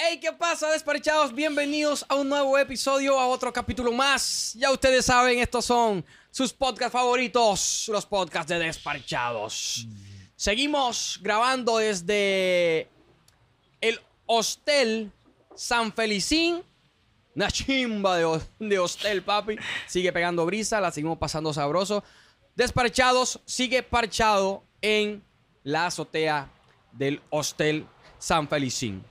Hey, ¿qué pasa, despachados? Bienvenidos a un nuevo episodio, a otro capítulo más. Ya ustedes saben, estos son sus podcasts favoritos, los podcasts de despachados. Seguimos grabando desde el Hostel San Felicín. Una chimba de, de hostel, papi. Sigue pegando brisa, la seguimos pasando sabroso. Desparchados sigue parchado en la azotea del Hostel San Felicín.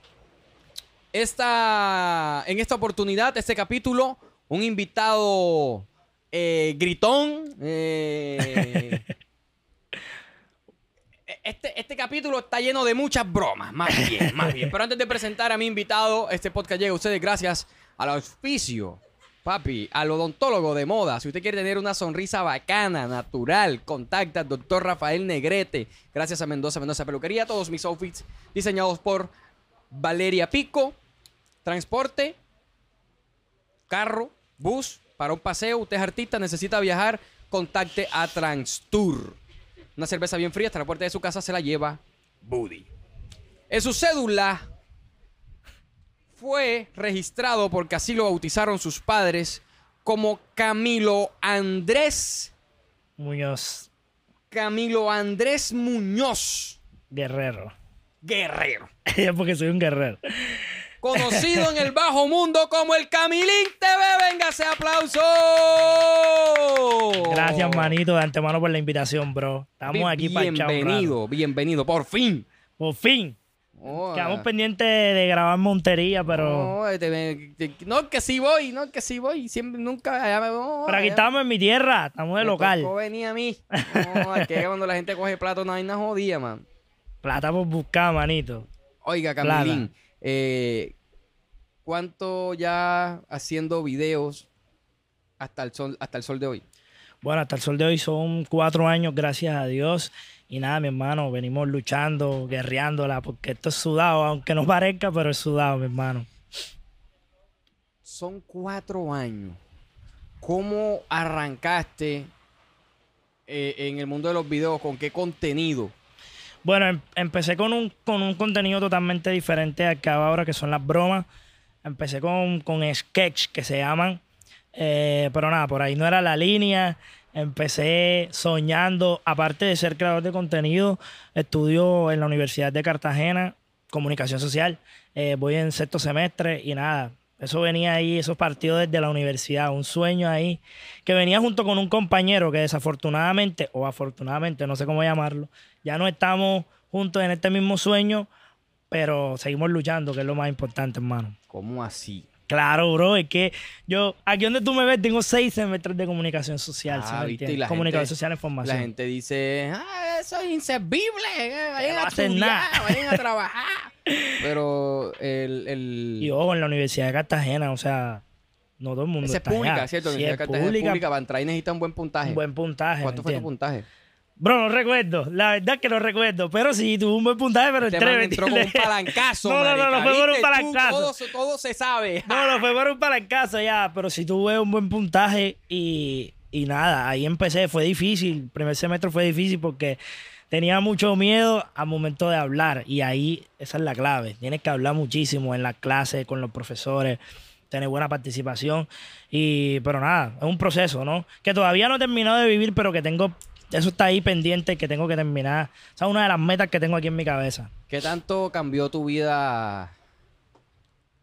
Esta, en esta oportunidad, este capítulo, un invitado eh, gritón. eh, este, este capítulo está lleno de muchas bromas, más bien, más bien. Pero antes de presentar a mi invitado, este podcast llega a ustedes gracias al auspicio, papi, al odontólogo de moda. Si usted quiere tener una sonrisa bacana, natural, contacta al doctor Rafael Negrete. Gracias a Mendoza, Mendoza Peluquería. Todos mis outfits diseñados por Valeria Pico. Transporte, carro, bus, para un paseo. Usted es artista, necesita viajar, contacte a Transtour. Una cerveza bien fría hasta la puerta de su casa se la lleva Buddy. En su cédula fue registrado porque así lo bautizaron sus padres como Camilo Andrés Muñoz Camilo Andrés Muñoz Guerrero. Guerrero. Porque soy un guerrero. Conocido en el bajo mundo como el Camilín TV. Venga ese aplauso. Gracias, manito, de antemano por la invitación, bro. Estamos aquí para Bienvenido, bienvenido, por fin. Por fin. Oh, Quedamos pendientes de grabar Montería, pero. No, este, me- te- no, que sí voy, no, que sí voy. Siempre, nunca. allá me- no, pero aquí estamos en mi tierra, estamos de me local. tocó venir a mí. No, es que cuando la gente coge plato no hay nada jodida, man. Plata por buscar, manito. Oiga. Camilín, eh, ¿cuánto ya haciendo videos hasta el sol, hasta el sol de hoy? Bueno, hasta el sol de hoy son cuatro años, gracias a Dios. Y nada, mi hermano, venimos luchando, guerreándola, porque esto es sudado, aunque no parezca, pero es sudado, mi hermano. Son cuatro años. ¿Cómo arrancaste eh, en el mundo de los videos? ¿Con qué contenido? Bueno, em- empecé con un, con un contenido totalmente diferente al que hago ahora, que son las bromas. Empecé con, con sketch, que se llaman. Eh, pero nada, por ahí no era la línea. Empecé soñando, aparte de ser creador de contenido, estudio en la Universidad de Cartagena, comunicación social. Eh, voy en sexto semestre y nada, eso venía ahí, esos partidos desde la universidad, un sueño ahí, que venía junto con un compañero que desafortunadamente, o afortunadamente, no sé cómo llamarlo, ya no estamos juntos en este mismo sueño, pero seguimos luchando, que es lo más importante, hermano. ¿Cómo así? Claro, bro, es que yo, aquí donde tú me ves, tengo seis semestres de comunicación social, ¿sí Ah, me viste, y la Comunicación gente- social e información. La gente dice, ah, eso es inservible, eh, vayan no a estudiar, nada". vayan a trabajar. Pero el... el... Y ojo, en la Universidad de Cartagena, o sea, no todo el mundo Esa es está pública, allá. ¿cierto? La Sí, Universidad de es Cartagena es pública, pública. Bantraí necesita un buen puntaje. un buen puntaje. ¿Cuánto ¿me fue tu entiendes? puntaje? Bro, no recuerdo. La verdad es que no recuerdo. Pero sí, tuve un buen puntaje, pero Este man ¿me entró con un palancazo, No, no, no, no fue por un palancazo. Todo, se- todo se sabe. No, no, fue por un palancazo ya, pero sí tuve un buen puntaje y, y nada, ahí empecé, fue difícil, el primer semestre fue difícil porque tenía mucho miedo al momento de hablar y ahí esa es la clave, tienes que hablar muchísimo en las clases, con los profesores, tener buena participación y, pero nada, es un proceso, ¿no? Que todavía no he terminado de vivir, pero que tengo, eso está ahí pendiente que tengo que terminar, esa es una de las metas que tengo aquí en mi cabeza. ¿Qué tanto cambió tu vida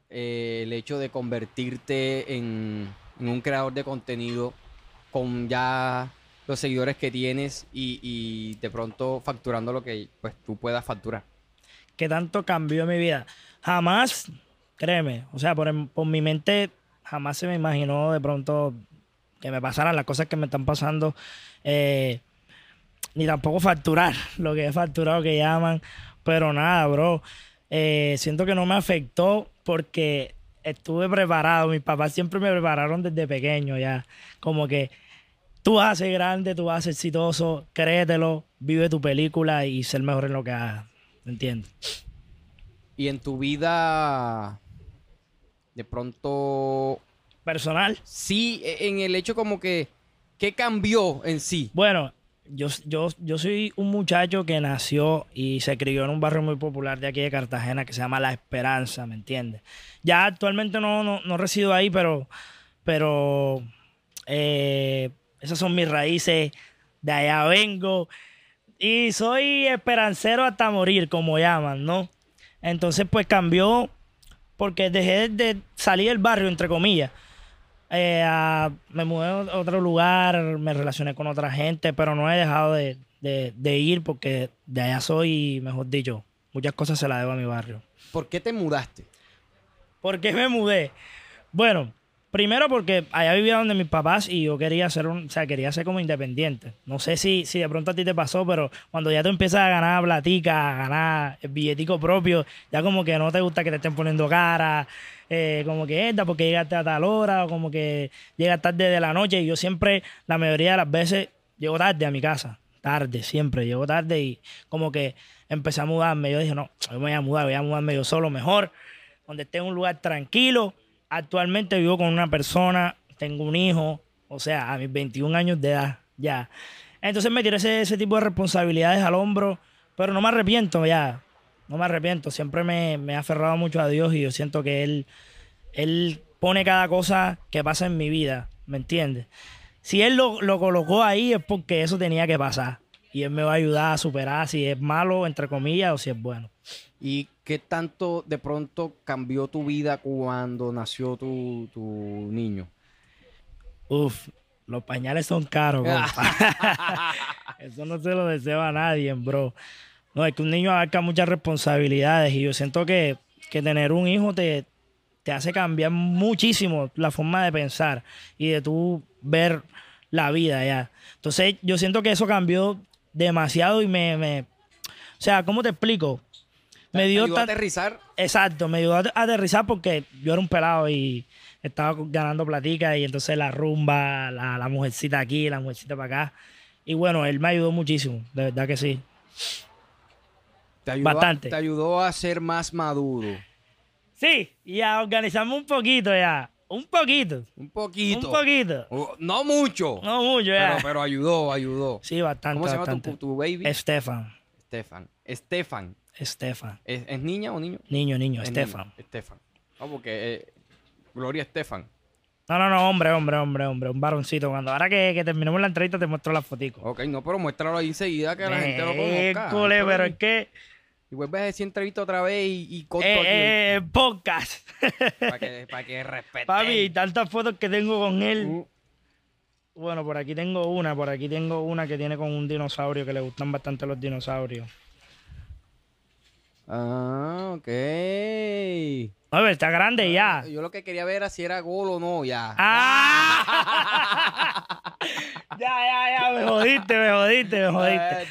eh, el hecho de convertirte en, en un creador de contenido con ya los seguidores que tienes y, y de pronto facturando lo que pues tú puedas facturar? que tanto cambió mi vida. Jamás, créeme, o sea, por mi mente jamás se me imaginó de pronto que me pasaran las cosas que me están pasando, eh, ni tampoco facturar lo que he facturado que llaman, pero nada, bro, eh, siento que no me afectó porque estuve preparado, mis papás siempre me prepararon desde pequeño ya, como que tú vas a ser grande, tú vas a ser exitoso, créetelo, vive tu película y ser mejor en lo que hagas. ¿Me entiendes? Y en tu vida, de pronto, Personal. sí, e- en el hecho como que, ¿qué cambió en sí? Bueno, yo, yo, yo soy un muchacho que nació y se crió en un barrio muy popular de aquí de Cartagena que se llama La Esperanza, ¿me entiendes? Ya actualmente no, no, no resido ahí, pero, pero eh, esas son mis raíces, de allá vengo. Y soy esperancero hasta morir, como llaman, ¿no? Entonces, pues cambió porque dejé de salir del barrio, entre comillas. Eh, a- me mudé a otro lugar, me relacioné con otra gente, pero no he dejado de, de- de ir porque de allá soy, mejor dicho, muchas cosas se las debo a mi barrio. ¿Por qué te mudaste? ¿Por qué me mudé? Bueno, primero porque allá vivía donde mis papás y yo quería ser un, o sea, quería ser como independiente. No sé si, si de pronto a ti te pasó, pero cuando ya tú empiezas a ganar platica, a ganar billetico propio, ya como que no te gusta que te estén poniendo cara, eh, como que esta porque llegaste a tal hora, o como que llegas tarde de la noche. Y yo siempre, la mayoría de las veces, llego tarde a mi casa. Tarde, siempre. Llego tarde y como que empecé a mudarme. Yo dije, no, yo me voy a mudar, voy a mudarme yo solo mejor donde esté en un lugar tranquilo. Actualmente vivo con una persona, tengo un hijo, o sea, a mis 21 años de edad, ya. Entonces me tiré ese, tipo de responsabilidades al hombro, pero no me arrepiento ya, no me arrepiento. Siempre me, he aferrado mucho a Dios y yo siento que Él, él pone cada cosa que pasa en mi vida, ¿me entiendes? Si Él lo, lo colocó ahí es porque eso tenía que pasar. Y Él me va a ayudar a superar si es malo, entre comillas, o si es bueno. ¿Y qué tanto de pronto cambió tu vida cuando nació tu, tu niño? Uf, los pañales son caros, compa. Eso no se lo deseo a nadie, bro. No, es que un niño abarca muchas responsabilidades y yo siento que, que tener un hijo te, te hace cambiar muchísimo la forma de pensar y de tú ver la vida ya. Entonces yo siento que eso cambió demasiado y me... me o sea, ¿cómo te explico? Me ¿Te dio ayudó a aterrizar? Exacto, me ayudó a aterrizar porque yo era un pelado y estaba ganando platica y entonces la rumba, la, la mujercita aquí, la mujercita para acá. Y bueno, él me ayudó muchísimo, de verdad que sí. Te ayudó, a- Bastante. te ayudó a ser más maduro. Sí, y a organizarme un poquito ya. Un poquito. Un poquito. Un poquito. No mucho. No mucho pero, ya. pero ayudó, ayudó. sí, bastante. ¿Cómo se llama tu, bastante. tu baby? Estefan. Estefan. Estefan. Estefan. ¿Es, es niña o niño? Niño, niño, Es Estefan. niño. Estefan. No, porque eh, Gloria Estefan. No, no, no, hombre, hombre, hombre, hombre. Un varoncito. Cuando ahora que, que terminemos la entrevista te muestro las fotitos. Ok, no, pero muéstralo ahí enseguida que la gente lo conozca. École, Ay, pero es que... Y vuelves a decir entrevista otra vez y, y corto Eh, aquí eh, podcast. para que, para que respeten. Papi, tantas fotos que tengo con él. Uh, Bueno, por aquí tengo una, por aquí tengo una que tiene con un dinosaurio que le gustan bastante los dinosaurios. Ah, ok. A ver, está grande ya. Yo lo que quería ver era si era gol o no, ya. ¡Ah! ya, ya, ya, me jodiste, me jodiste, me jodiste.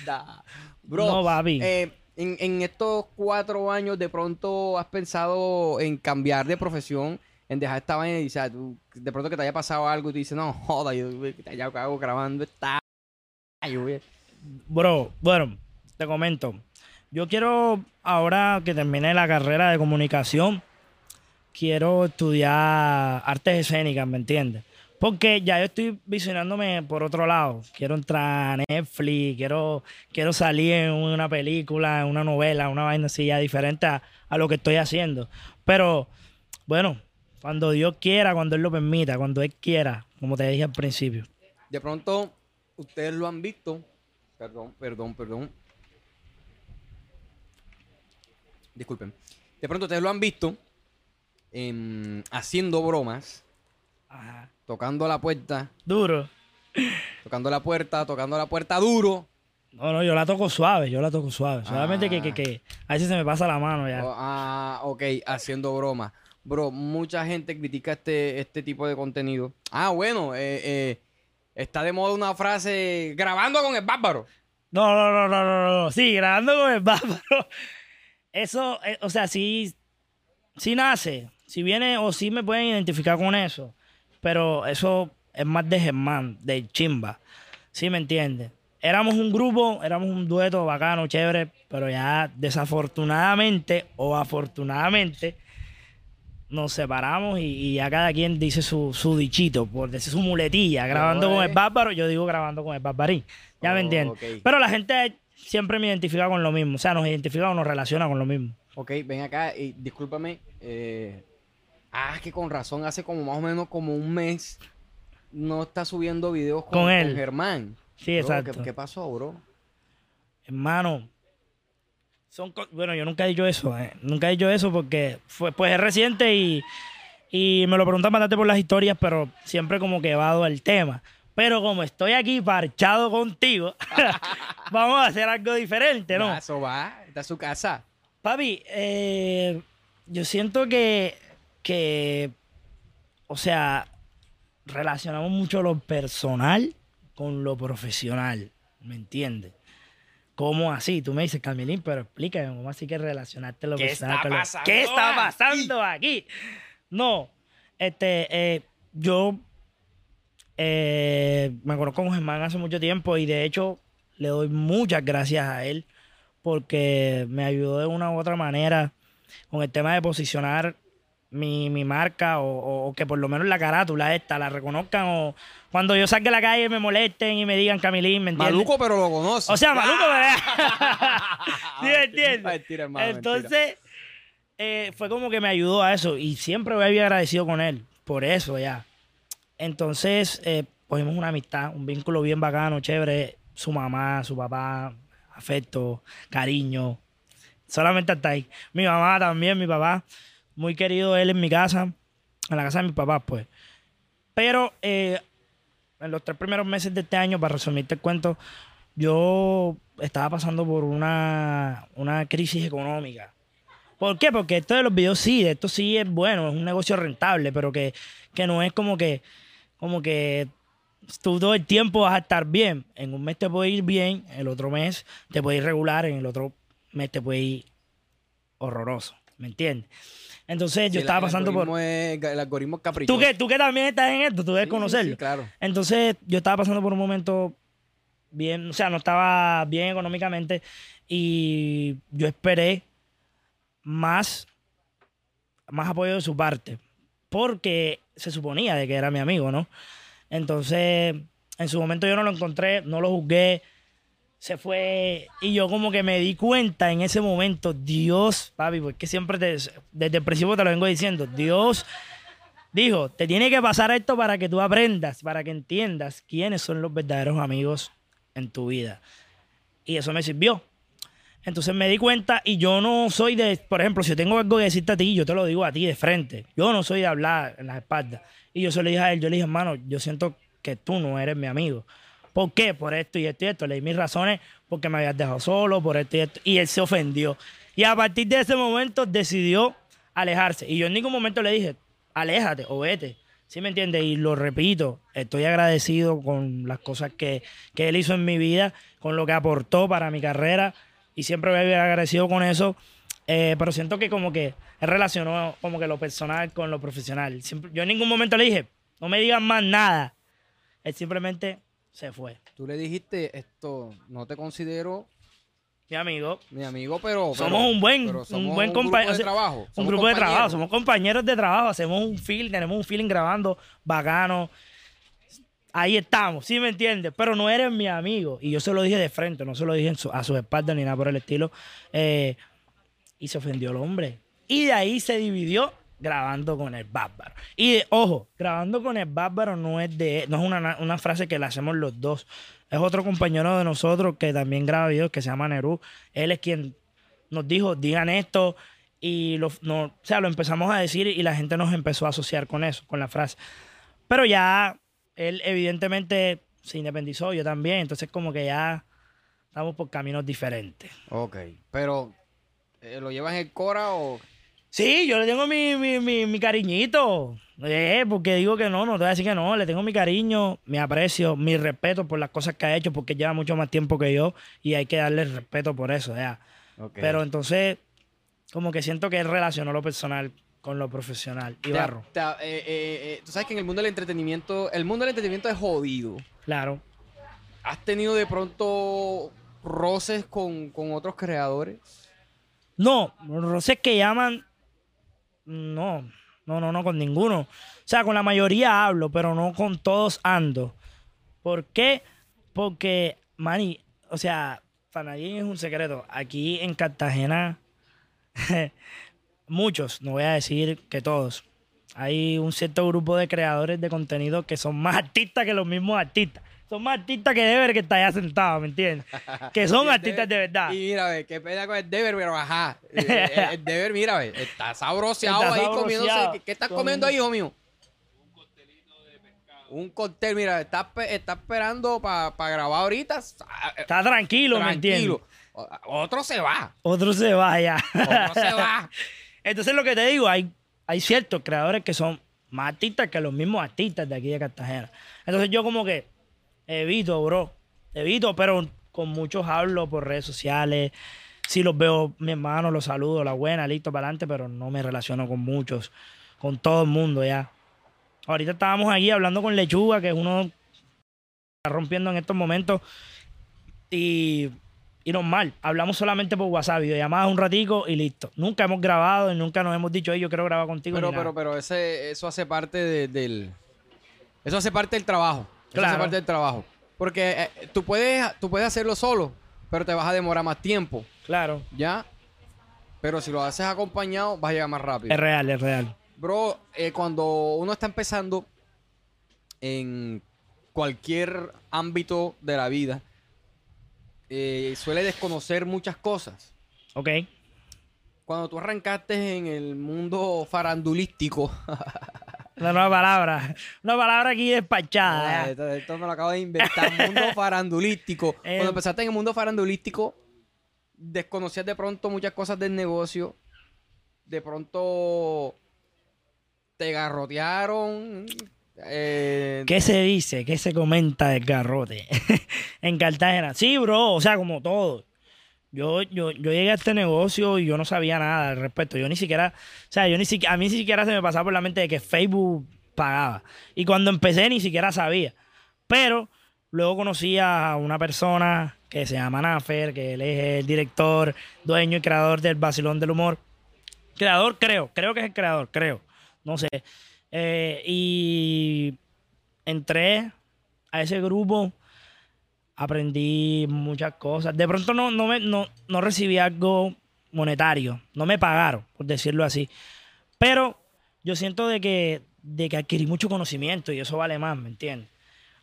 Bro, No, papi. eh, en, en estos cuatro años, de pronto has pensado en cambiar de profesión, en dejar esta vaina y, o sea, tú, de pronto que te haya pasado algo y tú dices, no, joda, yo ya hago grabando esta. Bro, bueno, te comento. Yo quiero, ahora que termine la carrera de comunicación, quiero estudiar artes escénicas, ¿me entiendes? Porque ya yo estoy visionándome por otro lado. Quiero entrar a Netflix, quiero, quiero salir en una película, en una novela, una vaina así ya diferente a, a lo que estoy haciendo. Pero, bueno, cuando Dios quiera, cuando Él lo permita, cuando Él quiera, como te dije al principio. De pronto, ustedes lo han visto. Perdón, perdón, perdón. Disculpen. De pronto ustedes lo han visto em, haciendo bromas, Ajá. tocando la puerta, Duro. tocando la puerta, tocando la puerta duro. No, no, yo la toco suave, yo la toco suave. Solamente que, que, Ah. que a veces se me pasa la mano ya. Oh, ah, ok, haciendo bromas. Bro, mucha gente critica este, este tipo de contenido. Ah, bueno, eh, eh, está de moda una frase grabando con el bárbaro. No, no, no, no, no, no. Sí, grabando con el bárbaro. Eso, eh, o sea, sí, sí nace. Si viene o sí me pueden identificar con eso. Pero eso es más de Germán, de Chimba. ¿Sí me entiendes? Éramos un grupo, éramos un dueto bacano, chévere, pero ya desafortunadamente o afortunadamente nos separamos y, y ya cada quien dice su, su dichito, por decir su muletilla. Grabando con el bárbaro, yo digo grabando con el barbarín. Ya me Oh, entiendes. ok. Pero la gente siempre me identifica con lo mismo. O sea, nos identifica o nos relaciona con lo mismo. Ok, ven acá y discúlpame. eh, ah, que con razón, hace como más o menos como un mes no está subiendo videos con, Con él. Germán. Sí, Bro, exacto. ¿qué, qué pasó, bro? Hermano, son bueno, yo nunca he dicho eso, eh. nunca he dicho eso porque fue, pues es reciente y, y me lo preguntan bastante por las historias, pero siempre como que evado el tema. Pero como estoy aquí parchado contigo, vamos a hacer algo diferente, ¿no? Eso va, está su casa. Papi, eh, yo siento que, que, o sea, relacionamos mucho lo personal con lo profesional, ¿me entiendes? ¿Cómo así? Tú me dices, Camilín, pero explícame, ¿cómo así que relacionarte lo ¿Qué personal está con lo- ¿Qué está pasando aquí? No, este, eh, yo eh, me conozco con Germán hace mucho tiempo y de hecho le doy muchas gracias a él porque me ayudó de una u otra manera con el tema de posicionar mi, mi marca o, o- o que por lo menos la carátula esta la reconozcan o cuando yo salga a la calle me molesten y me digan Camilín, ¿me entiendes? Maluco, pero lo conoce. O sea, maluco, ¿verdad? ¿Sí me entiendes? Mentira, hermano, mentira. Entonces, eh, fue como que me ayudó a eso y siempre voy a agradecido con él, por eso ya. Entonces, eh, cogimos una amistad, un vínculo bien bacano, chévere. Su mamá, su papá, afecto, cariño. Solamente hasta ahí. Mi mamá también, mi papá. Muy querido él en mi casa, en la casa de mi papá, pues. Pero eh, en los tres primeros meses de este año, para resumirte el cuento, yo estaba pasando por una, una crisis económica. ¿Por qué? Porque esto de los videos sí, esto sí es bueno, es un negocio rentable, pero que, que no es como que, como que tú todo el tiempo vas a estar bien. En un mes te puede ir bien, el otro mes te puede ir regular, en el otro mes te puede ir horroroso. ¿Me entiendes? Entonces Sí, yo estaba el pasando por... es- el algoritmo caprichoso. ¿Tú que, tú que también estás en esto, tú debes Sí, conocerlo. sí, claro. Entonces, yo estaba pasando por un momento bien, o sea, no estaba bien económicamente y yo esperé más, más apoyo de su parte, porque se suponía de que era mi amigo, ¿no? Entonces, en su momento yo no lo encontré, no lo juzgué, se fue y yo como que me di cuenta en ese momento, Dios, papi, porque siempre te- desde el principio te lo vengo diciendo, Dios dijo, te tiene que pasar esto para que tú aprendas, para que entiendas quiénes son los verdaderos amigos en tu vida. Y eso me sirvió. Entonces me di cuenta y yo no soy de, por ejemplo, si tengo algo que decirte a ti, yo te lo digo a ti de frente. Yo no soy de hablar en las espaldas. Y yo se lo dije a él, yo le dije, hermano, yo siento que tú no eres mi amigo. ¿Por qué? Por esto y esto y esto. Le di mis razones porque me habías dejado solo, por esto y esto. Y él se ofendió. Y a partir de ese momento decidió alejarse. Y yo en ningún momento le dije, aléjate o vete. ¿Sí me entiendes? Y lo repito, estoy agradecido con las cosas que, que él hizo en mi vida, con lo que aportó para mi carrera. Y siempre voy a vivir agradecido con eso. Eh, pero siento que como que él relacionó como que lo personal con lo profesional. Siempre- yo en ningún momento le dije, no me digan más nada. Él simplemente se fue. Tú le dijiste esto, no te considero Mi amigo, mi amigo, pero... pero- somos un buen, un buen compañero. de trabajo. Un grupo de trabajo, somos compañeros de trabajo, hacemos un feeling, tenemos un feeling grabando bacano. Ahí estamos, ¿sí me entiendes? Pero no eres mi amigo. Y yo se lo dije de frente, no se lo dije su- a sus espaldas ni nada por el estilo. Eh, y se ofendió el hombre. Y de ahí se dividió grabando con el bárbaro. Y ojo, grabando con el bárbaro no es de no es una, una frase que la hacemos los dos. Es otro compañero de nosotros que también graba videos que se llama Nerú. Él es quien nos dijo, digan esto. Y lo, no, o sea, lo empezamos a decir y la gente nos empezó a asociar con eso, con la frase. Pero ya él evidentemente se independizó, yo también. Entonces como que ya estamos por caminos diferentes. Ok, pero eh, ¿lo llevas en el Cora o...? Sí, yo le tengo mi, mi, mi, mi cariñito. Eh, porque digo que no, no te voy a decir que no. Le tengo mi cariño, mi aprecio, mi respeto por las cosas que ha hecho, porque lleva mucho más tiempo que yo y hay que darle respeto por eso, ya. Ok. Pero entonces, como que siento que él relacionó lo personal con lo profesional. Y Te- eh, eh, eh, tú sabes que en el mundo del entretenimiento, el mundo del entretenimiento es jodido. claro. ¿Has tenido de pronto roces con, con otros creadores? No, roces que llaman, no. No, no, no, con ninguno. O sea, con la mayoría hablo, pero no con todos ando. ¿Por qué? Porque, Manny, o sea, para nadie es un secreto. Aquí en Cartagena, muchos, no voy a decir que todos, hay un cierto grupo de creadores de contenido que son más artistas que los mismos artistas. Son más artistas que Deber que está allá sentado, ¿me entiendes? Que son el artistas de verdad. Y mira, ve, qué pena con el Deber, pero ajá. El, el- Deber, mira, ve, está sabroseado Está ahí sabroseado. comiéndose. ¿Qué, qué estás comiendo Comiendo- ahí, hijo mío? Un cóctel, mira, está, está esperando para grabar ahorita. Está tranquilo, ¿me entiendes? Tranquilo. Otro se va. Otro se vaya. Otro se va. Entonces lo que te digo, hay, hay ciertos creadores que son más artistas que los mismos artistas de aquí de Cartagena. Entonces yo como que evito, bro. Evito, pero con muchos hablo por redes sociales. Si los veo, mi hermano, los saludo, la buena, listo, para adelante, pero no me relaciono con muchos, con todo el mundo ya. Ahorita estábamos aquí hablando con Lechuga, que es uno está rompiendo en estos momentos. Y, y normal, hablamos solamente por WhatsApp, videollamadas un ratico y listo. Nunca hemos grabado y nunca nos hemos dicho, "Ey, yo quiero grabar contigo. Pero, pero, pero ese, eso hace parte de- del. Eso hace parte del trabajo. Eso hace Claro. parte del trabajo. Porque eh, tú, puedes, tú puedes hacerlo solo, pero te vas a demorar más tiempo. Claro, ¿Ya? Pero si lo haces acompañado, vas a llegar más rápido. es real, es real. Bro, eh, cuando uno está empezando en cualquier ámbito de la vida, eh, suele desconocer muchas cosas. Ok. Cuando tú arrancaste en el mundo farandulístico, Una nueva palabra. Una palabra aquí despachada. Ah, esto, esto me lo acabo de inventar, mundo farandulístico. Eh. Cuando empezaste en el mundo farandulístico, desconocías de pronto muchas cosas del negocio. De pronto te garrotearon. Eh, ¿Qué se dice? ¿Qué se comenta del garrote en Cartagena? Sí, bro, o sea, como todo. Yo, yo, yo llegué a este negocio y yo no sabía nada al respecto. Yo ni siquiera, o sea, yo ni siquiera, a mí ni siquiera se me pasaba por la mente de que Facebook pagaba. Y cuando empecé ni siquiera sabía. Pero luego conocí a una persona que se llama Nafer, que él es el director, dueño y creador del Basilón del Humor. Creador, creo, creo que es el creador, creo. No sé. Eh, y entré a ese grupo, aprendí muchas cosas. De pronto no, no, me, no, no recibí algo monetario, no me pagaron, por decirlo así. Pero yo siento de que, de que adquirí mucho conocimiento y eso vale más, ¿me entiendes?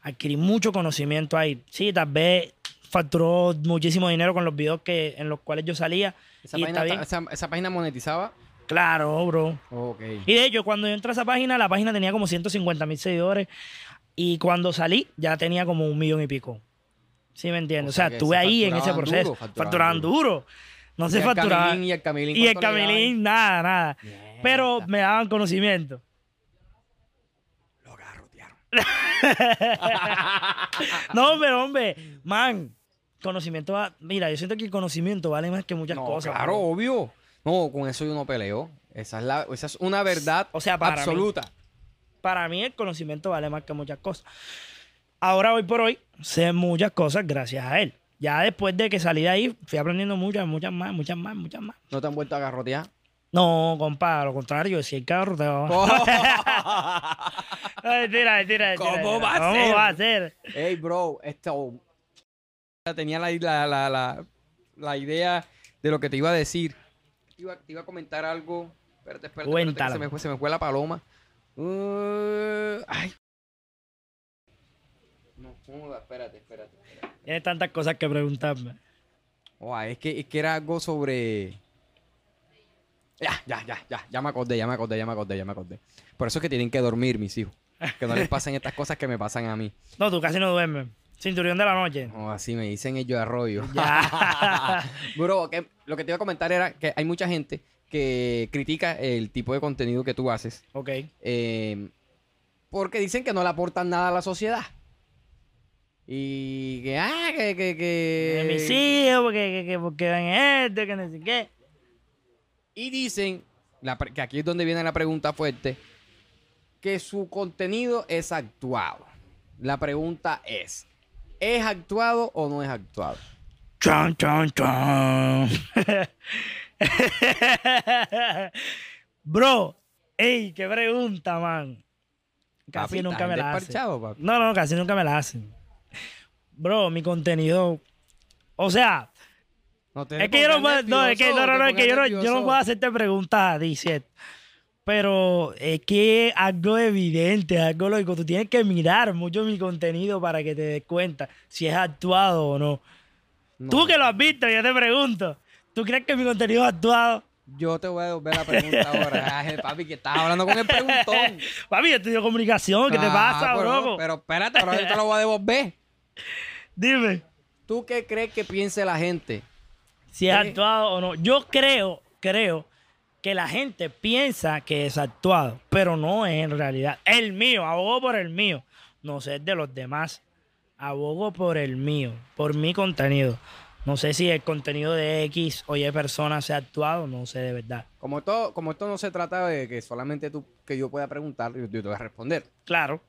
Adquirí mucho conocimiento ahí. Sí, tal vez facturó muchísimo dinero con los videos que, en los cuales yo salía. esa, y página, está bien. esa, esa página monetizaba. Claro, bro. Ok. Y de hecho, cuando yo entré a esa página, la página tenía como 150 mil seguidores. Y cuando salí, ya tenía como un millón y pico. ¿Sí me entiendes? O O sea, estuve ahí en ese proceso. duro, facturaban facturaban duro. No Y se facturaba. Y el Camilín. Nada, nada. Pero me daban conocimiento. Lo garrotearon. No, pero hombre, man, conocimiento va. Mira, yo siento que el conocimiento vale más que muchas No, cosas. claro, bro. obvio. No, con eso yo no peleo. Esa es, la, esa es una verdad O sea, para mí. absoluta. Para mí el conocimiento vale más que muchas cosas. Ahora, hoy por hoy, sé muchas cosas gracias a él. Ya después de que salí de ahí, fui aprendiendo muchas, muchas más, muchas más, muchas más. ¿No te han vuelto a garrotear? No, compa, a lo contrario, si el carro te va Mentira, mentira, mentira, ¿Cómo va a ¿Cómo ser? va a ser? Ey, bro, esto. Tenía la, la, la, la idea de lo que te iba a decir. Iba, te iba a comentar algo. Espérate, espérate, espérate. que Cuéntalo. Se me, fue, se me fue la paloma. Uh, ay. No joda, espérate, espérate. espérate. Tienes tantas cosas que preguntarme. Oh, es, que, es que era algo sobre. Ya, ya, ya, ya, ya me acordé, ya me acordé, ya me acordé, ya me acordé. Por eso es que tienen que dormir, mis hijos. Que no les pasen estas cosas que me pasan a mí. No, tú casi no duermes. Cinturión de la noche. O así me dicen ellos arroyo. Ya. Bro, que lo que te iba a comentar era que hay mucha gente que critica el tipo de contenido que tú haces ok. eh, porque dicen que no le aportan nada a la sociedad. Y que, ah, que, que, que... mis hijos, porque, que, que- porque ven esto, que no sé qué. Y dicen, la que aquí es donde viene la pregunta fuerte, que su contenido es actuado. La pregunta es, ¿es actuado o no es actuado? Chan, chan, chan. Bro, Ey, qué pregunta, man. Casi Papi, nunca me la hacen. papi. No, no, casi nunca me la hacen. Bro, mi contenido. O sea, No es que yo no puedo. No, es que no, no, es que yo no, yo no puedo hacerte preguntas a ti, ¿cierto? Pero es que es algo evidente, algo lógico. Tú tienes que mirar mucho mi contenido para que te des cuenta si es actuado o no. No. Tú que lo has visto, yo te pregunto. ¿Tú crees que mi contenido es actuado? Yo te voy a devolver la pregunta ahora. Ay, papi, que estás hablando con el preguntón. Papi, yo estudio comunicación. ¿Qué te Ah, pasa, pero, bro? Pero espérate, ahora yo te lo voy a devolver. Dime. ¿Tú qué crees que piense la gente? si es actuado o no. Yo creo, creo que la gente piensa que es actuado, pero no es en realidad. El mío, abogo por el mío. No sé de los demás. Abogo por el mío, por mi contenido. No sé si el contenido de X o Y personas sea actuado, no sé de verdad. Como esto, como esto no se trata de que solamente tú, que yo pueda preguntar, yo, yo te voy a responder. Claro.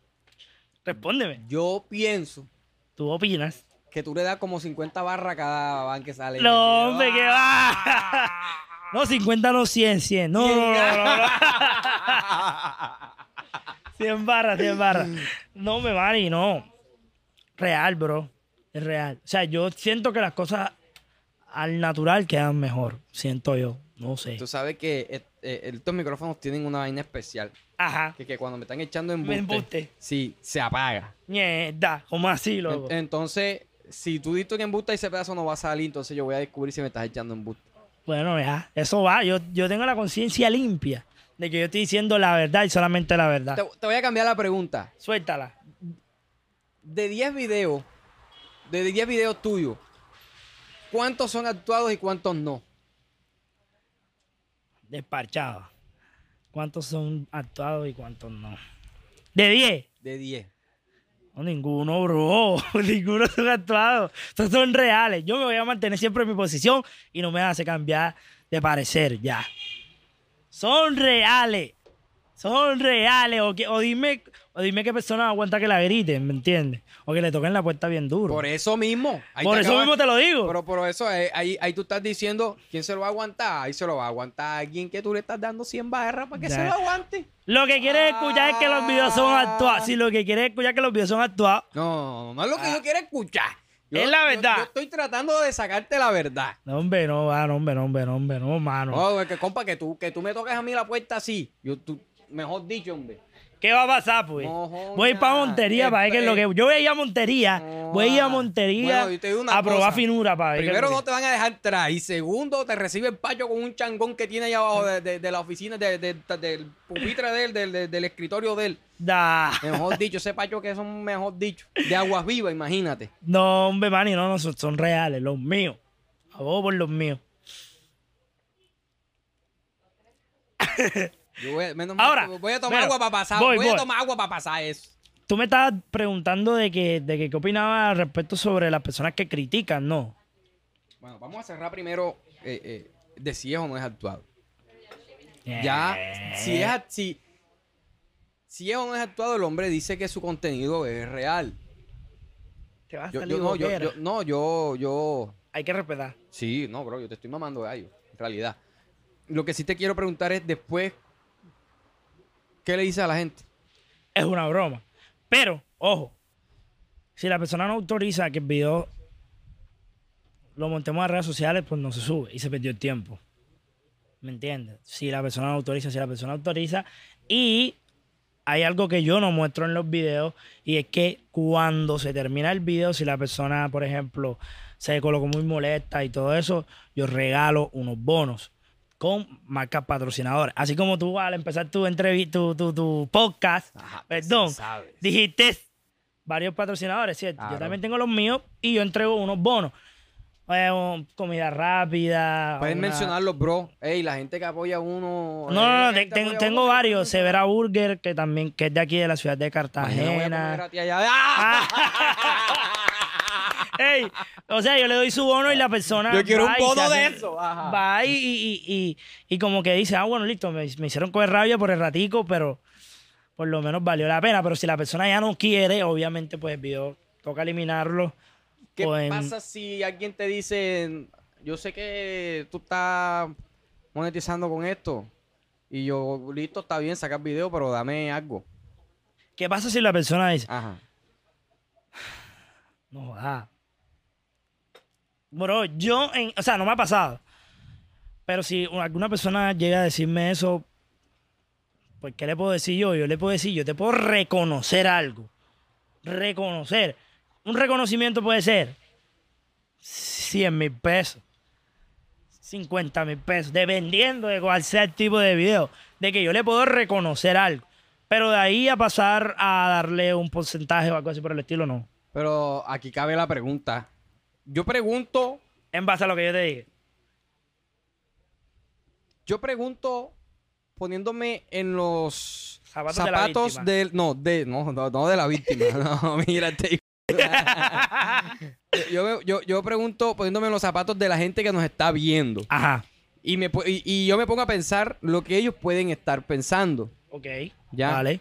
Respóndeme. Yo pienso ¿Tú opinas? que tú le das como 50 barras a cada van que sale. No, hombre, ¿qué va? No, 50 no, 100, 100. No, no, no, no, no. 100 barras, 100 barras. No me vale, no. Real, bro. Es real. O sea, yo siento que las cosas al natural quedan mejor. Siento yo. No sé. Tú sabes que eh, eh, estos micrófonos tienen una vaina especial. Ajá. Que, que cuando me están echando embuste, embuste. sí, se apaga. Mierda. ¿Cómo así, loco? En- Entonces, si tú diste que embuste y ese pedazo no va a salir, entonces yo voy a descubrir si me estás echando embuste. Bueno, ya. Eso va. Yo, yo tengo la conciencia limpia de que yo estoy diciendo la verdad y solamente la verdad. Te, te voy a cambiar la pregunta. Suéltala. De 10 videos, de 10 videos tuyos, ¿cuántos son actuados y cuántos no? Desparchado. ¿Cuántos son actuados y cuántos no? De 10. De 10. No, ninguno, bro. ninguno son actuados. Estos son reales. Yo me voy a mantener siempre en mi posición y no me hace cambiar de parecer ya. Son reales. Son reales. O, que, o, dime, o dime qué persona aguanta que la griten, ¿me entiendes? O que le toquen la puerta bien duro. Por eso mismo. Ahí Por eso acabas- mismo te lo digo. Pero por eso, eh, ahí, ahí tú estás diciendo, ¿quién se lo va a aguantar? Ahí se lo va a aguantar alguien que tú le estás dando 100 barras para que Ya. se lo aguante. Lo que quieres escuchar es que los videos son Ah. actuados. Si lo que quieres escuchar es que los videos son actuados, No, no es lo que yo quiero escuchar. Yo- Ah. Es la verdad. Yo, estoy tratando de sacarte la verdad. no, hombre, no, va, no, hombre, no, hombre, no, hombre, no, mano. No, es que compa, que tú, que tú me toques a mí la puerta así. Yo, tú, mejor dicho, hombre. ¿Qué va a pasar, pues? No, joda. voy para Montería para ver qué es lo que. Yo voy a ir a Montería. Voy a ir a. Montería Bueno, a probar cosa. finura para ver Primero no que- te van a dejar entrar y segundo te recibe el payo con un changón que tiene ahí abajo de, de- de la oficina, de- de- de- del pupitre de él, del, del- del escritorio de él. Da. Mejor dicho, ese payo que son mejor dicho. De aguas vivas, imagínate. No, hombre, Manny, no, no, son, son reales, los míos. A vos por los míos. Yo voy, menos Ahora, voy a tomar mira, agua para pasar. voy, Voy, a tomar agua para pasar eso. Tú me estabas preguntando de que, de que qué opinaba al respecto sobre las personas que critican, ¿no? Bueno, vamos a cerrar primero eh, eh, de si es o no es actuado. Ya, si es, si, si es o no es actuado, el hombre dice que su contenido es real. Te vas a salir yo no, yo- no, yo, yo, Hay que respetar. sí, no, bro, yo te estoy mamando gallo, en realidad. Lo que sí te quiero preguntar es después, ¿qué le dice a la gente? Es una broma. Pero, ojo, si la persona no autoriza que el video lo montemos a redes sociales, pues no se sube y se perdió el tiempo. ¿Me entiendes? Si la persona no autoriza, si la persona autoriza. Y hay algo que yo no muestro en los videos y es que cuando se termina el video, si la persona, por ejemplo, se colocó muy molesta y todo eso, yo regalo unos bonos con marcas patrocinadoras. Así como tú al empezar tu entrevista, tu, tu, tu podcast, Ajá, perdón, dijiste varios patrocinadores, ¿cierto? Yo también tengo los míos y yo entrego unos bonos. Eh, comida rápida. Pueden una- mencionarlos, bro. Ey, la gente que apoya a uno. No, no, no, te- tengo, varios. Severa Burger, que también que es de aquí de la ciudad de Imagina, voy a comer Cartagena. gratis allá. ¡Ah! Ey, o sea, yo le doy su bono y la persona. Yo quiero va un bono de hace- eso. Ajá. Va y, y, y, y- y como que dice, ah, bueno, listo, me, me hicieron coger rabia por el ratico, pero por lo menos valió la pena. Pero si la persona ya no quiere, obviamente, pues el video toca eliminarlo. ¿Qué en- pasa si alguien te dice, yo sé que tú estás monetizando con esto Y yo, listo, está bien, sacas video, pero dame algo. ¿Qué pasa si la persona dice, Ajá. no da? Bro, yo, o sea, no me ha pasado. Pero si alguna persona llega a decirme eso, pues, ¿qué le puedo decir yo? Yo le puedo decir, yo te puedo reconocer algo. Reconocer. Un reconocimiento puede ser 100 mil pesos, 50 mil pesos, dependiendo de cuál sea el tipo de video. De que yo le puedo reconocer algo. Pero de ahí a pasar a darle un porcentaje o algo así por el estilo, no. Pero aquí cabe la pregunta. Yo pregunto, En base a lo que yo te dije. yo pregunto poniéndome en los Zapatos zapatos, de la víctima. del no de no, no no de la víctima no mira este yo, yo, yo pregunto poniéndome en los zapatos de la gente que nos está viendo Ajá. y me y, y yo me pongo a pensar lo que ellos pueden estar pensando Ok. Ya. Vale.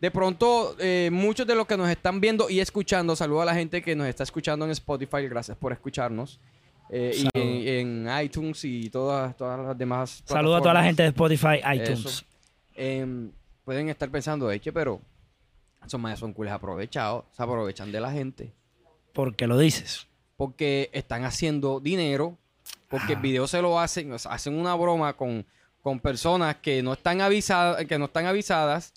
De pronto eh, muchos de los que nos están viendo y escuchando saludo a la gente que nos está escuchando en Spotify gracias por escucharnos Eh, y en, en iTunes y todas todas las demás Saludo a toda la gente de Spotify, iTunes. Em, pueden estar pensando, eche, pero esos más son cules aprovechados, se aprovechan de la gente. ¿Por qué lo dices? Porque están haciendo dinero, porque el video se lo hacen, hacen una broma con, con personas que no están avisadas, que no están avisadas,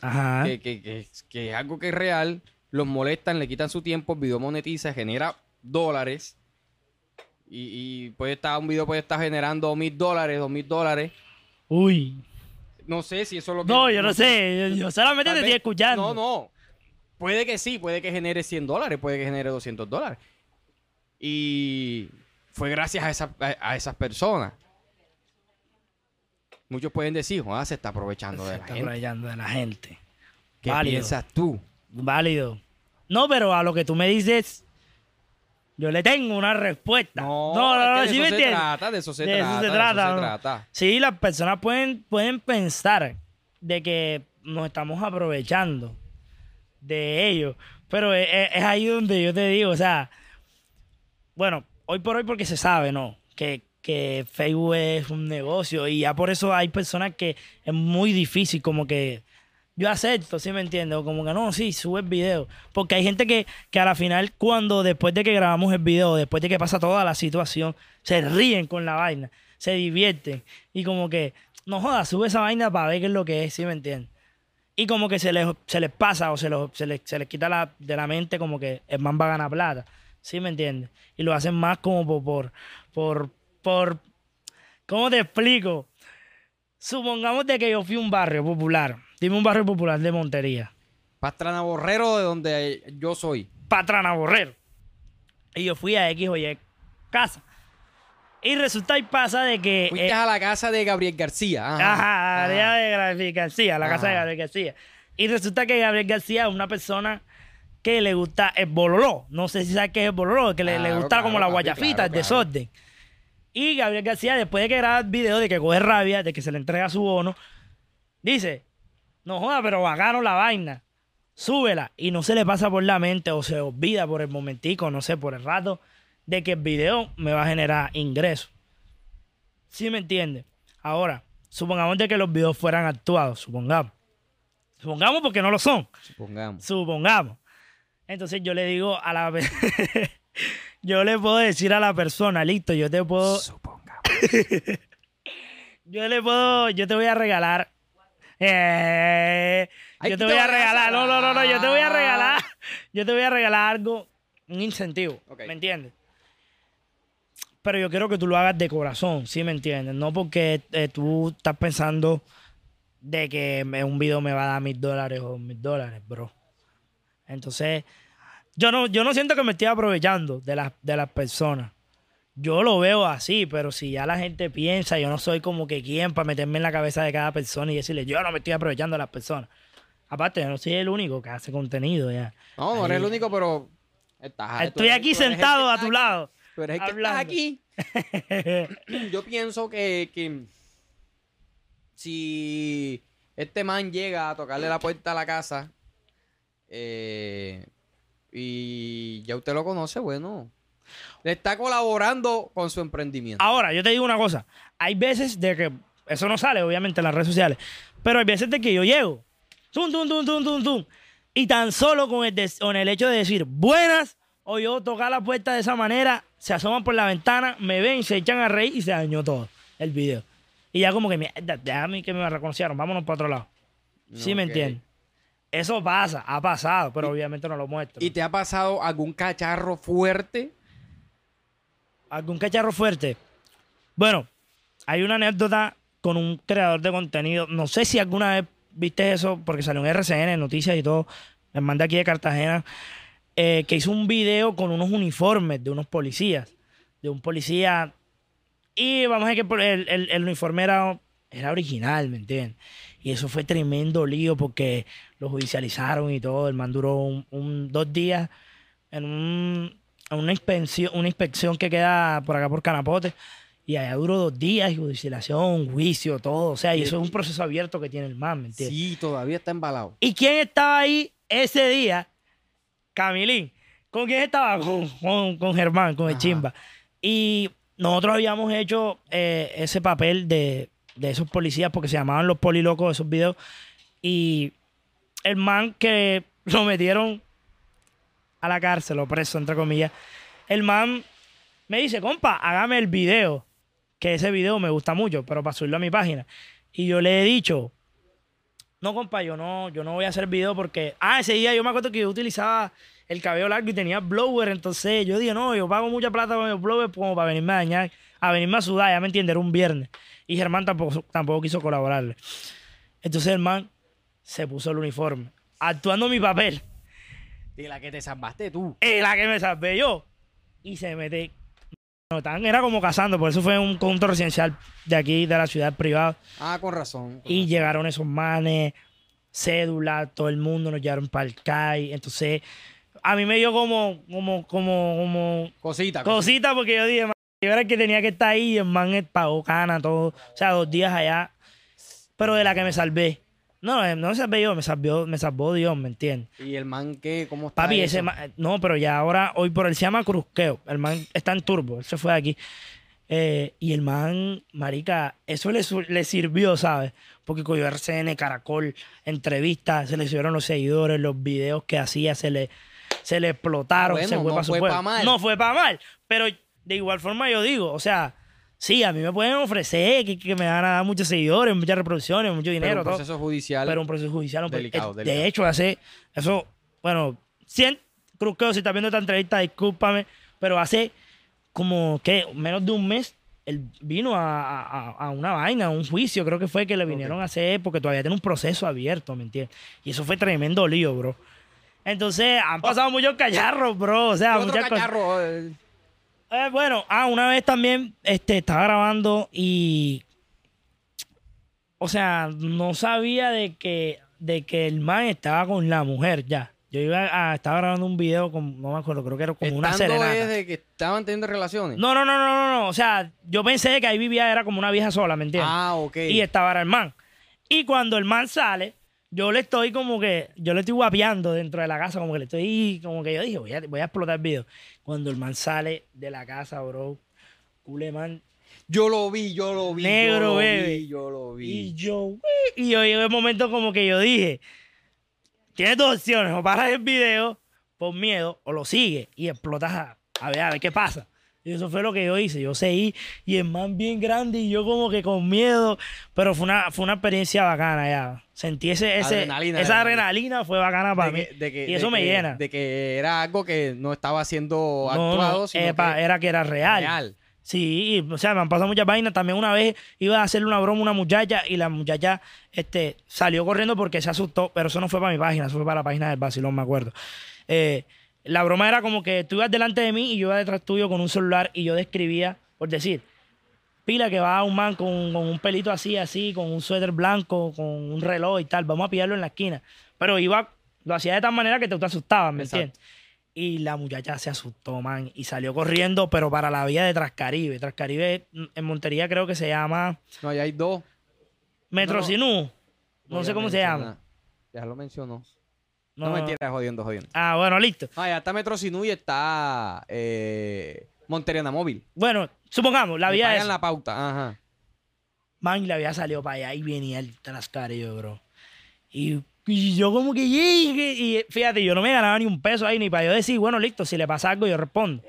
que, que- que- que es algo que es real, los molestan, le quitan su tiempo, el video monetiza, genera dólares. Y, y puede estar, un video puede estar generando mil dólares, dos mil dólares. Uy. No sé si eso es lo que. No, yo no sé. Yo, yo solamente te estoy escuchando. No, no. Puede que sí, puede que genere 100 dólares, puede que genere 200 dólares. Y fue gracias a, esa- a- a esas personas. Muchos pueden decir, Juan, se está aprovechando Se de la está gente. aprovechando de la gente. ¿Qué válido. piensas tú? Válido. No, pero a lo que tú me dices, yo le tengo una respuesta. no, no, es no, que ¿sí de me eso entiendes? trata, de eso se De eso trata, se de trata, eso ¿no? se trata. Sí, las personas pueden, pueden pensar de que nos estamos aprovechando de ellos. Pero es, es- es ahí donde yo te digo, o sea, bueno, hoy por hoy porque se sabe, ¿no? Que, que Facebook es un negocio y ya por eso hay personas que es muy difícil como que yo acepto, ¿sí me entiendes? O como que no, sí, sube el video. Porque hay gente que, que a la final, cuando después de que grabamos el video, después de que pasa toda la situación, se ríen con la vaina, se divierten. Y como que, no jodas, sube esa vaina para ver qué es lo que es, ¿sí me entiendes? Y como que se les, se les pasa o se, los- se, les, se les quita la, de la mente como que el man va a ganar plata, ¿sí me entiendes? Y lo hacen más como por, por, por, por ¿cómo te explico? Supongamos de que yo fui a un barrio popular. Dime un barrio popular de Montería. Pastrana Borrero, de donde yo soy. Patrana Borrero. Y yo fui a X o Y casa. Y resulta y pasa de que... Fuiste eh, a la casa de Gabriel García. Ajá. Ajá, de Gabriel García, la casa de. Gabriel García. Y resulta que Gabriel García es una persona que le gusta el bololó. No sé si sabes qué es el bololó, que le, le Claro, gusta como la guayafita, claro, el desorden. Y Gabriel García, después de que graba el video de que coge rabia, de que se le entrega su bono, dice, no joda, pero bacano la vaina. Súbela. Y no se le pasa por la mente o se olvida por el momentico, no sé, por el rato, de que el video me va a generar ingresos. ¿Sí me entiende? Ahora, supongamos de que los videos fueran actuados, supongamos. Supongamos porque no lo son. Supongamos. Supongamos. Entonces yo le digo a la... yo le puedo decir a la persona, listo, yo te puedo... Supongamos. Yo le puedo... Yo te voy a regalar... eh, yo ¿qué te voy a regalar... No, no, no, no. Yo te voy a regalar? Yo te voy a regalar algo... Un incentivo. ¿Me entiendes? Pero yo quiero que tú lo hagas de corazón, ¿sí me entiendes? No porque eh, tú estás pensando de que un video me va a dar mil dólares o mil dólares, bro. Entonces, yo no, yo no siento que me estoy aprovechando de las, de las personas. Yo lo veo así, pero si ya la gente piensa, yo no soy como que quien para meterme en la cabeza de cada persona y decirle, yo no me estoy aprovechando de las personas. Aparte, yo no soy el único que hace contenido ya. No, no eres el único, pero. Estás, Estoy aquí sentado que a tu aquí. lado. Tú eres el que hablando. estás aquí. Yo pienso que, que si este man llega a tocarle la puerta a la casa eh, y ya usted lo conoce, bueno, le está colaborando con su emprendimiento. Ahora, yo te digo una cosa. Hay veces de que eso no sale, obviamente, en las redes sociales. Pero hay veces de que yo llego, tum, tum, tum, tum, tum, tum, y tan solo con el, con el hecho de decir buenas, o yo tocar la puerta de esa manera, se asoman por la ventana, me ven, se echan a reír y se dañó todo el video. Y ya como que, mierda, déjame que me reconocieron, vámonos para otro lado. ¿Sí me Ok. entiendes? Eso pasa, ha pasado, pero obviamente no lo muestro. ¿Y te ha pasado algún cacharro fuerte? ¿Algún cacharro fuerte? Bueno, hay una anécdota con un creador de contenido. No sé si alguna vez viste eso, porque salió en RCN, en noticias y todo. Me mandé aquí de Cartagena. eh, que hizo un video con unos uniformes de unos policías. De un policía. Y vamos a ver que el, el- el uniforme era, era original, ¿me entiendes? Y eso fue tremendo lío porque lo judicializaron y todo. El man duró un, un- dos días en un- una inspección, una inspección que queda por acá por Canapote. Y allá duró dos días, judicialización, juicio, todo. O sea, y eso es un proceso abierto que tiene el man, ¿me entiendes? Sí, todavía está embalado. ¿Y quién estaba ahí ese día? Camilín. ¿Con quién estaba? Con, con, con Germán, con el Ajá. chimba. Y nosotros habíamos hecho eh, ese papel de, de esos policías porque se llamaban los polilocos esos videos. Y el man que lo metieron a la cárcel o preso, entre comillas, el man me dice, compa, hágame el video. Que ese video me gusta mucho, pero para subirlo a mi página. Y yo le he dicho, no, compa, yo no, yo no voy a hacer video porque. Ah, ese día yo me acuerdo que yo utilizaba el cabello largo y tenía blower. Entonces yo dije, no, yo pago mucha plata con el blower como para venirme a dañar, a venirme a sudar, ya me entiendes, era un viernes. Y Germán tampoco, tampoco quiso colaborarle. Entonces el man se puso el uniforme, actuando mi papel, De la que te salvaste tú. en la que me salvé yo. Y se mete. No, tan- era como cazando, por eso fue un conjunto residencial de aquí, de la ciudad privada. Ah, con razón. con Y razón. llegaron esos manes, cédula, todo el mundo nos llevaron para el CAI. Entonces, a mí me dio como, como, como, como Cosita. cosita porque yo dije, "Man, yo era el que tenía que estar ahí y el man pagó cana, todo. O sea, dos días allá. Pero de la que me salvé. No, no me salvé yo, me salvó, me salvó Dios, ¿me entiendes? ¿Y el man qué? ¿Cómo está Papi, eso? ese man, no, pero ya ahora, hoy por él se llama Cruzqueo. El man está en turbo, él se fue de aquí. Eh, y el man, marica, eso le, sirvió, ¿sabes? Porque cogió RCN, Caracol, entrevistas, se le subieron los seguidores, los videos que hacía, se le, se le explotaron, Ah, bueno, se fue no para su fue pueblo. pa' mal. No fue para mal, pero de igual forma yo digo, o sea, sí, a mí me pueden ofrecer que, que me van a dar muchos seguidores, muchas reproducciones, mucho Pero dinero, un todo proceso judicial. pero un proceso judicial. un Delicado, eh, delicado. De hecho, hace eso, bueno, 100, Cruzqueo, si estás viendo esta entrevista, discúlpame, pero hace como que menos de un mes él vino a, a- a una vaina, a un juicio, creo que fue que le vinieron a hacer, porque todavía tiene un proceso abierto, ¿me entiendes? Y eso fue tremendo lío, bro. Entonces, han pasado muchos cacharros, bro. O sea, ¿Qué otro muchas cosas. Eh? Bueno, ah, una vez también este, estaba grabando y. O sea, no sabía de que, de que el man estaba con la mujer ya. Yo iba a, estaba grabando un video con, no me acuerdo, creo que era como una Estando serenata. desde que estaban teniendo relaciones. No, no, no, no, no, no. O sea, yo pensé que ahí vivía, era como una vieja sola, ¿me entiendes? Ah, ok. Y estaba el man. Y cuando el man sale, yo le estoy como que, yo le estoy guapeando dentro de la casa, como que le estoy, como que yo dije, voy a, voy a explotar el video. Cuando el man sale de la casa, bro, cule man. Yo lo vi, yo lo vi. Negro, yo lo. Vi, yo lo vi. Y yo, y yo llegó el momento como que yo dije, tienes dos opciones, o paras el video por miedo, o lo sigues y explotas a, a ver, a ver qué pasa. Y eso fue lo que yo hice. Yo seguí y el man bien grande y yo como que con miedo. Pero fue una, fue una experiencia bacana ya. Sentí ese, ese- Adrenalina, esa adrenalina. adrenalina fue bacana para De mí. de que- y eso de me que- llena. De que era algo que no estaba siendo actuado, no, sino epa, que era que era real. real. Sí, y, o sea, me han pasado muchas vainas. También una vez iba a hacerle una broma a una muchacha y la muchacha este, salió corriendo porque se asustó, pero eso no fue para mi página, eso fue para la página del Basilón, me acuerdo. Eh, la broma era como que tú ibas delante de mí y yo iba detrás tuyo con un celular y yo describía, por decir, pila que va un man con, con un pelito así, así, con un suéter blanco, con un reloj y tal, vamos a pillarlo en la esquina. Pero iba, lo hacía de tal manera que tú te asustabas, ¿me Exacto. entiendes? Y la muchacha se asustó, man, y salió corriendo, pero para la vía de Trascaribe. Trascaribe mm, en Montería creo que se llama No, ahí hay dos. Metro No. No, sé cómo se llama. Ya lo mencionó. No, No, mentira, jodiendo, jodiendo. Ah, bueno, listo. Ah, ya está Metro Sinú y está eh, Monteriana Móvil. Bueno, supongamos, la Me vía es la pauta, ajá. Man, le había salido para allá y venía el trascarillo, bro. Y, y yo como que, y, y fíjate, yo no me ganaba ni un peso ahí, ni para yo decir, bueno, listo, si le pasa algo, yo respondo.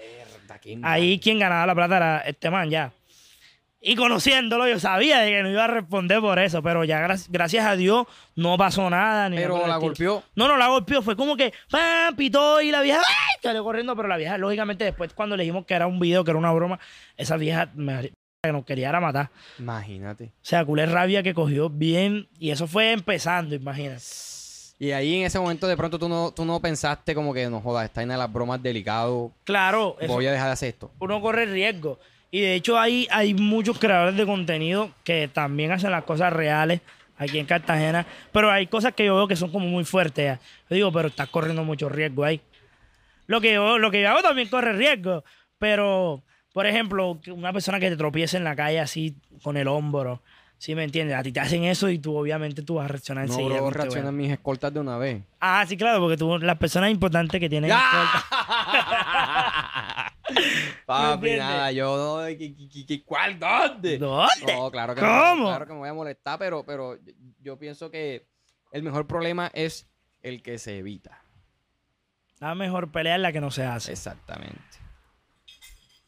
Ahí quien ganaba la plata era este man, ya. Y conociéndolo, yo sabía de que no iba a responder por eso, pero ya gra- gracias a Dios no pasó nada. Ni Pero la golpeó. No, no, la golpeó. Fue como que ¡pam! pitó y la vieja ¡ay! salió corriendo. Pero la vieja, lógicamente, después cuando le dijimos que era un video, que era una broma, esa vieja me, que nos quería era matar. Imagínate. O sea, culé rabia que cogió bien. Y eso fue empezando, imagínate. Y ahí en ese momento de pronto tú no, tú no pensaste como que no jodas, está en las bromas delicado, Claro, eso- voy a dejar de hacer esto. uno corre riesgo. Y de hecho hay, hay muchos creadores de contenido que también hacen las cosas reales aquí en Cartagena. Pero hay cosas que yo veo que son como muy fuertes. ya. Yo digo, pero estás corriendo mucho riesgo ahí. Lo que yo, lo que yo hago también corre riesgo. Pero, por ejemplo, una persona que te tropiece en la calle así con el hombro. ¿Sí me entiendes? A ti te hacen eso y tú obviamente tú vas a reaccionar No, enseguida. que, reaccionan bueno. mis escoltas de una vez. Ah, sí, claro, porque tú, las personas importantes que tienen... escolta- Papi, nada, yo no, ¿qué- qué- qué- ¿cuál? ¿Dónde? ¿Dónde? No, claro que ¿Cómo? Me, claro que me voy a molestar, pero, pero yo- yo pienso que el mejor problema es el que se evita. La mejor pelea es la que no se hace. Exactamente.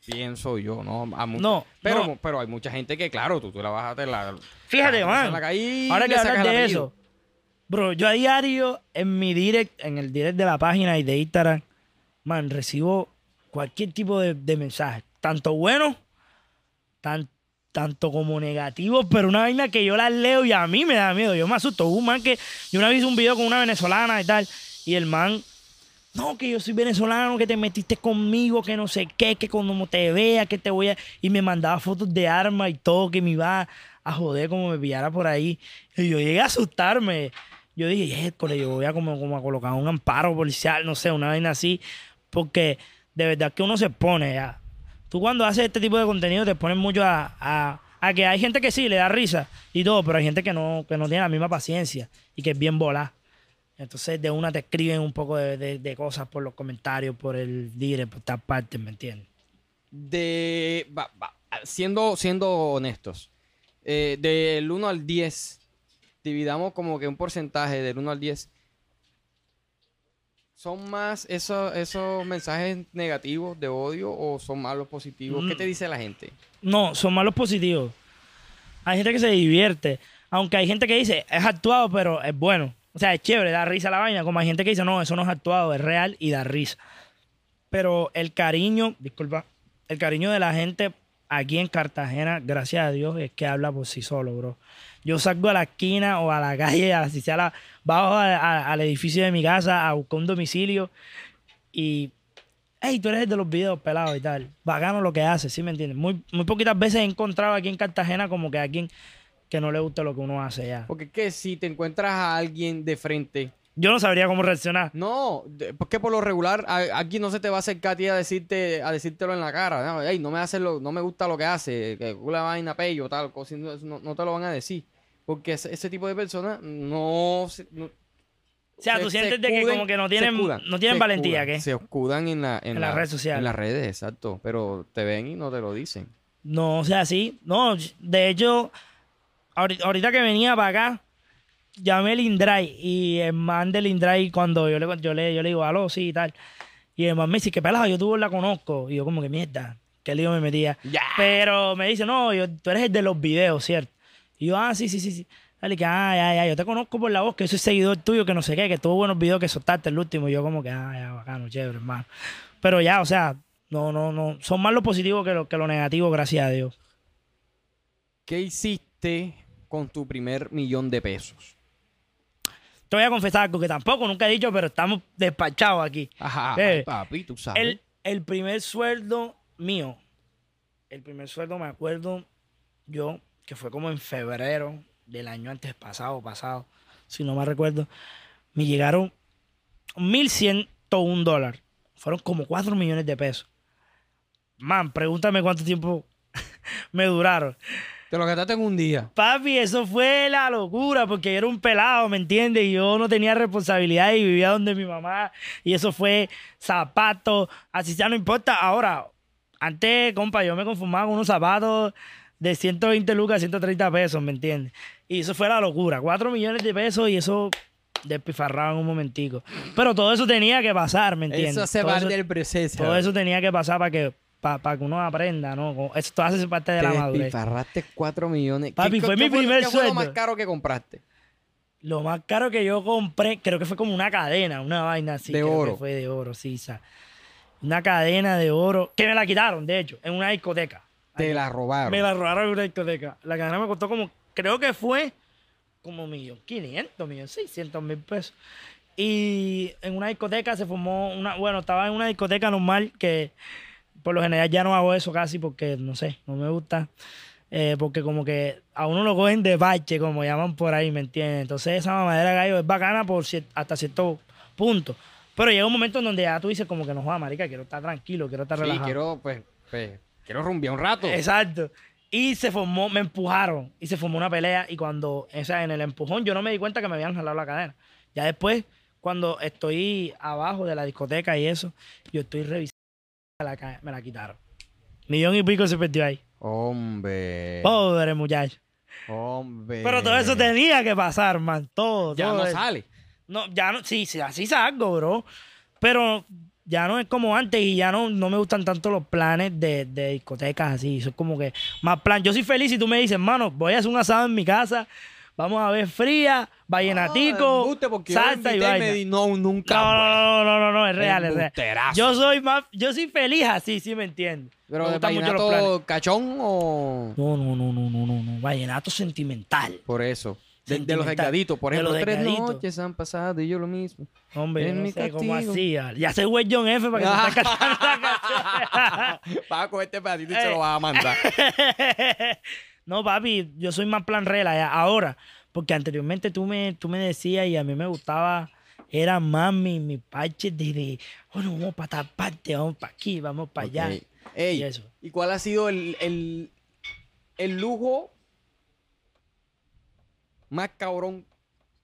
Pienso yo, ¿no? A No, pero, no. pero hay mucha gente que, claro, tú, tú la te la. Fíjate, la man. la Ahora que sacas hablas de eso, bro, yo a diario en mi direct, en el direct de la página y de Instagram, man, recibo cualquier tipo de, de mensaje, tanto bueno, tan, tanto como negativo, pero una vaina que yo las leo y a mí me da miedo, yo me asusto. Un man que, yo una vez hice un video con una venezolana y tal, y el man, no, que yo soy venezolano, que te metiste conmigo, que no sé qué, que cuando te vea, que te voy a... Y me mandaba fotos de armas y todo, que me iba a joder como me pillara por ahí. Y yo llegué a asustarme. Yo dije, "École, yo voy a como, como a colocar un amparo policial, no sé, una vaina así, porque de verdad que uno se pone ya. Tú cuando haces este tipo de contenido te pones mucho a, a- que hay gente que sí le da risa y todo, pero hay gente que no, que no tiene la misma paciencia y que es bien volada. Entonces de una te escriben un poco de, de- cosas por los comentarios, por el dire, por estas partes, ¿me entiendes? De. siendo, siendo honestos, eh, del 1 al 10, dividamos como que un porcentaje del 1 al 10. ¿Son más esos, esos mensajes negativos de odio o son más los positivos? ¿Qué Mm. te dice la gente? No, son malos positivos. Hay gente que se divierte, aunque hay gente que dice, es actuado, pero es bueno. O sea, es chévere, da risa la vaina, como hay gente que dice, no, eso no es actuado, es real y da risa. Pero el cariño, disculpa, el cariño de la gente aquí en Cartagena, gracias a Dios, es que habla por sí solo, bro. Yo salgo a la esquina o a la calle, así sea la, bajo a- a- al edificio de mi casa a buscar un domicilio y, hey, tú eres el de los videos pelados y tal. Bacano lo que hace, ¿sí me entiendes? Muy, muy poquitas veces he encontrado aquí en Cartagena como que a alguien que no le gusta lo que uno hace ya. Porque es que si te encuentras a alguien de frente, Yo no sabría cómo reaccionar. no, porque por lo regular a- aquí no se te va a acercar a ti a decirte, a decírtelo en la cara. No, "Ey, no me hace lo, no me gusta lo que hace, que una vaina pello, tal, cosa, no- no te lo van a decir. Porque ese, ese tipo de personas no, se- no- O sea, se- tú se sientes de que como que no se tienen, escudan, no tienen se valentía, escudan, ¿qué? Se escudan en, la, en, En las la- redes sociales. En las redes, exacto. Pero te ven y no te lo dicen. No, o sea, sí. No, de hecho, ahori- ahorita que venía para acá, llamé el Indray y el man del Indray cuando yo le, yo le, yo le digo, aló, sí y tal. Y el man me dice, qué pelado, yo tú la conozco. Y yo como que mierda, qué lío me metía. Ya. Pero me dice, no, yo, tú eres el de los videos, ¿cierto? Y yo, ah, sí, sí, sí, sí. Dale, que, ah, ya, ya, yo te conozco por la voz, que yo soy seguidor tuyo, que no sé qué, que tuvo buenos videos que soltaste el último. Y yo como que, ah, ya, bacano, chévere, hermano. Pero ya, o sea, no, no, no. Son más lo positivo que lo, que lo negativo, gracias a Dios. ¿Qué hiciste con tu primer millón de pesos? Te voy a confesar algo que tampoco nunca he dicho, pero estamos despachados aquí. Ajá, Eh, papi, tú sabes. El, el primer sueldo mío, el primer sueldo me acuerdo yo, que fue como en febrero del año antes pasado, pasado, si no me recuerdo, me llegaron 1.101 dólares. Fueron como 4 millones de pesos. Man, pregúntame cuánto tiempo me duraron. Te lo gastaste en un día. Papi, eso fue la locura, porque yo era un pelado, ¿me entiendes? Y yo no tenía responsabilidad y vivía donde mi mamá. Y eso fue zapatos, así ya no importa. Ahora, antes, compa, yo me conformaba con unos zapatos de 120 lucas a 130 pesos, ¿me entiendes? Y eso fue la locura. 4 millones de pesos y eso despifarraba en un momentico. Pero todo eso tenía que pasar, ¿me entiendes? Eso se todo va eso, del proceso. todo eso tenía que pasar para que, para, que uno aprenda, ¿no? Esto hace parte de Te la madurez. despilfarraste 4 millones. Papi, ¿Qué- fue mi primer ¿Qué fue lo más sueldo. caro que compraste? Lo más caro que yo compré, creo que fue como una cadena, una vaina así. De creo que oro. fue de oro, sí, sa. Una cadena de oro, que me la quitaron, de hecho, en una discoteca. Te la robaron. Me la robaron en una discoteca. La cadena me costó como, creo que fue como millón quinientos, millón seiscientos mil pesos. Y en una discoteca se formó una, bueno, estaba en una discoteca normal que por lo general ya no hago eso casi porque, no sé, no me gusta. Eh, porque como que a uno lo cogen de bache, como llaman por ahí, ¿me entiendes? Entonces esa mamadera de gallo es bacana por cier- hasta cierto punto. Pero llega un momento en donde ya tú dices como que no joda, marica, quiero estar tranquilo, quiero estar Sí, relajado. quiero, pues, pues, quiero rumbear un rato. Exacto. Y se formó, me empujaron y se formó una pelea. Y cuando, o sea, en el empujón, yo no me di cuenta que me habían jalado la cadena. Ya después, cuando estoy abajo de la discoteca y eso, yo estoy revisando la cadena, me la quitaron. Millón y pico se perdió ahí. Hombre. Pobre muchacho. Hombre. Pero todo eso tenía que pasar, man. Todo. Ya todo no eso. sale. No, ya no, sí, sí, así salgo, bro. Pero ya no es como antes y ya no, no me gustan tanto los planes de, de discotecas así. Eso es como que más plan. Yo soy feliz si tú me dices, mano, voy a hacer un asado en mi casa, vamos a ver fría, vallenatico, Ah, salsa y vaina. me di- no, nunca. No, pues. no, no, no, no, no, es real, es real. Yo soy más, yo soy feliz así, sí me entiendes. Pero me de gustan mucho los planes. vallenato cachón o... No, no, no, no, no, no, no, vallenato sentimental. Por eso. De, de los delgaditos. Por De ejemplo, los tres noches han pasado y yo lo mismo. Hombre, no sé cómo hacía. Ya sé güey John F para que te estés cantando la canción. Vas a coger este pedacito y se lo vas a mandar. no, papi, yo soy más plan rela ya, ahora. Porque anteriormente tú me, tú me decías y a mí me gustaba, era más mi, mi parche de, de, bueno, vamos para tal parte, vamos para aquí, vamos para allá. Ey, Y eso. ¿y cuál ha sido el, el, el lujo más cabrón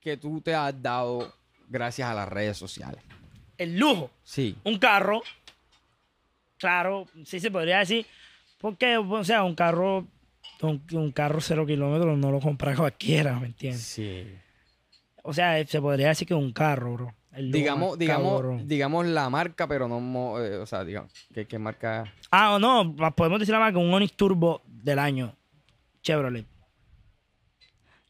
que tú te has dado gracias a las redes sociales? El lujo, Sí. un carro, claro, sí se podría decir, porque, o sea, un carro, un, un carro cero kilómetros no lo compra cualquiera, ¿me entiendes? Sí. O sea, se podría decir que un carro, bro. El lujo Digamos, digamos, cabrón. digamos la marca, pero no, eh, o sea, digamos, ¿qué, qué marca? Ah, o no, podemos decir la marca, un Onix Turbo del año. Chevrolet.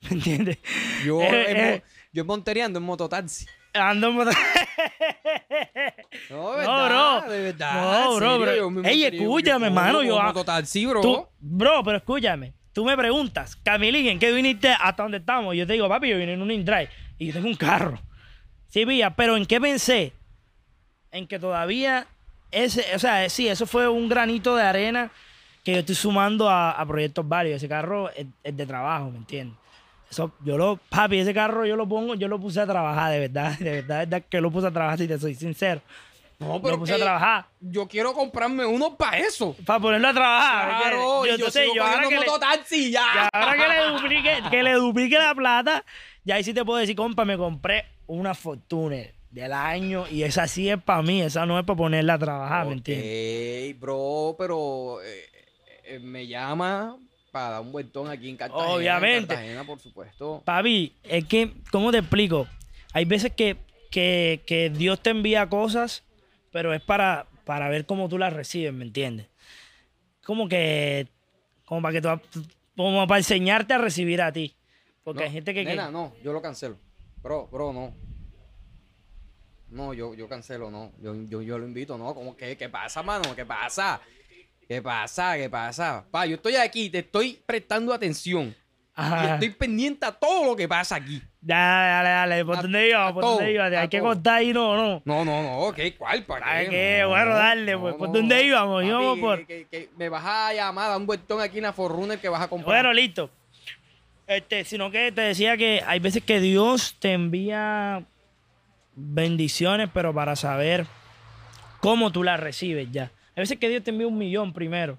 ¿Me entiendes? Yo, Eh, en, eh. yo montereando en mototaxi. Ando en moto- No, de No, verdad, bro. de verdad. No, bro, bro. yo Ey, escúchame, yo mano, cojo yo- mototaxi, bro. Tú, bro, pero escúchame. Tú me preguntas, Camilín, ¿en qué viniste hasta donde estamos? Yo te digo, papi, yo vine en un InDrive y yo tengo un carro. Sí, pilla, pero ¿en qué pensé? En que todavía ese, o sea, sí, eso fue un granito de arena que yo estoy sumando a, a proyectos varios. Ese carro es, es de trabajo, ¿me entiendes? Eso, yo lo, papi, ese carro yo lo pongo, yo lo puse a trabajar, de verdad, de verdad, de verdad que lo puse a trabajar, si te soy sincero. No, lo puse a que trabajar. Yo quiero comprarme uno para eso. Para ponerlo a trabajar. ¿me Claro, yo, entonces, sigo yo ahora que le- mototaxi ya. y ahora que le duplique, que le duplique la plata, ya ahí sí te puedo decir, compa, me compré una Fortuner del año y esa sí es para mí, esa no es para ponerla a trabajar, ¿me entiendes? Bro, pero eh, eh, me llama para dar un vueltón aquí en Cartagena. en Obviamente. Cartagena, por supuesto. Papi, es que, ¿cómo te explico? Hay veces que, que, que Dios te envía cosas, pero es para, para ver cómo tú las recibes, ¿me entiendes? Como que, como para que tú, como para enseñarte a recibir a ti. Porque No, hay gente que... que- Nena, no, yo lo cancelo. Bro, bro, no. No, yo, yo cancelo, no. Yo, yo, yo lo invito, no. ¿Cómo que? ¿Qué pasa, mano? ¿Qué pasa? ¿Qué pasa? ¿Qué pasa? Pa, yo estoy aquí, te estoy prestando atención. Y Ajá. estoy pendiente a todo lo que pasa aquí. Dale, dale, dale. ¿Por dónde iba? ¿Por dónde iba? Hay que todo. cortar ahí, no, no. No, no, no, ¿qué? ¿Cuál? ¿Para ¿Sabes qué? qué? No, Bueno, dale, pues, ¿por dónde íbamos? Íbamos por- Que, que- que me vas a llamar a dar un vueltón aquí en la Forrunner que vas a comprar. Bueno, listo. Este, sino que te decía que hay veces que Dios te envía bendiciones, pero para saber cómo tú las recibes ya. Hay veces que Dios te envía un millón primero.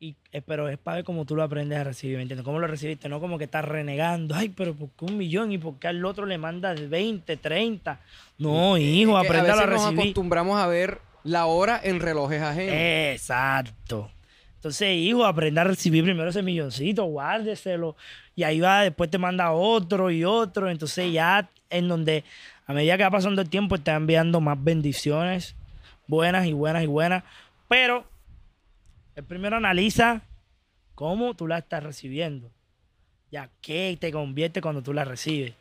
Y, eh, pero es para ver cómo tú lo aprendes a recibir, ¿me entiendes? ¿Cómo lo recibiste? No como que estás renegando. Ay, pero ¿por qué un millón? ¿Y por qué al otro le mandas 20, 30? No, hijo, Es que aprende a, a veces nos recibir. acostumbramos a ver la hora en relojes ajenos. Exacto. Entonces, hijo, aprenda a recibir primero ese milloncito, guárdeselo. Y ahí va, después te manda otro y otro. Entonces, ya en donde, a medida que va pasando el tiempo, está enviando más bendiciones, buenas y buenas y buenas. Pero, el primero analiza cómo tú la estás recibiendo. Ya, qué te convierte cuando tú la recibes.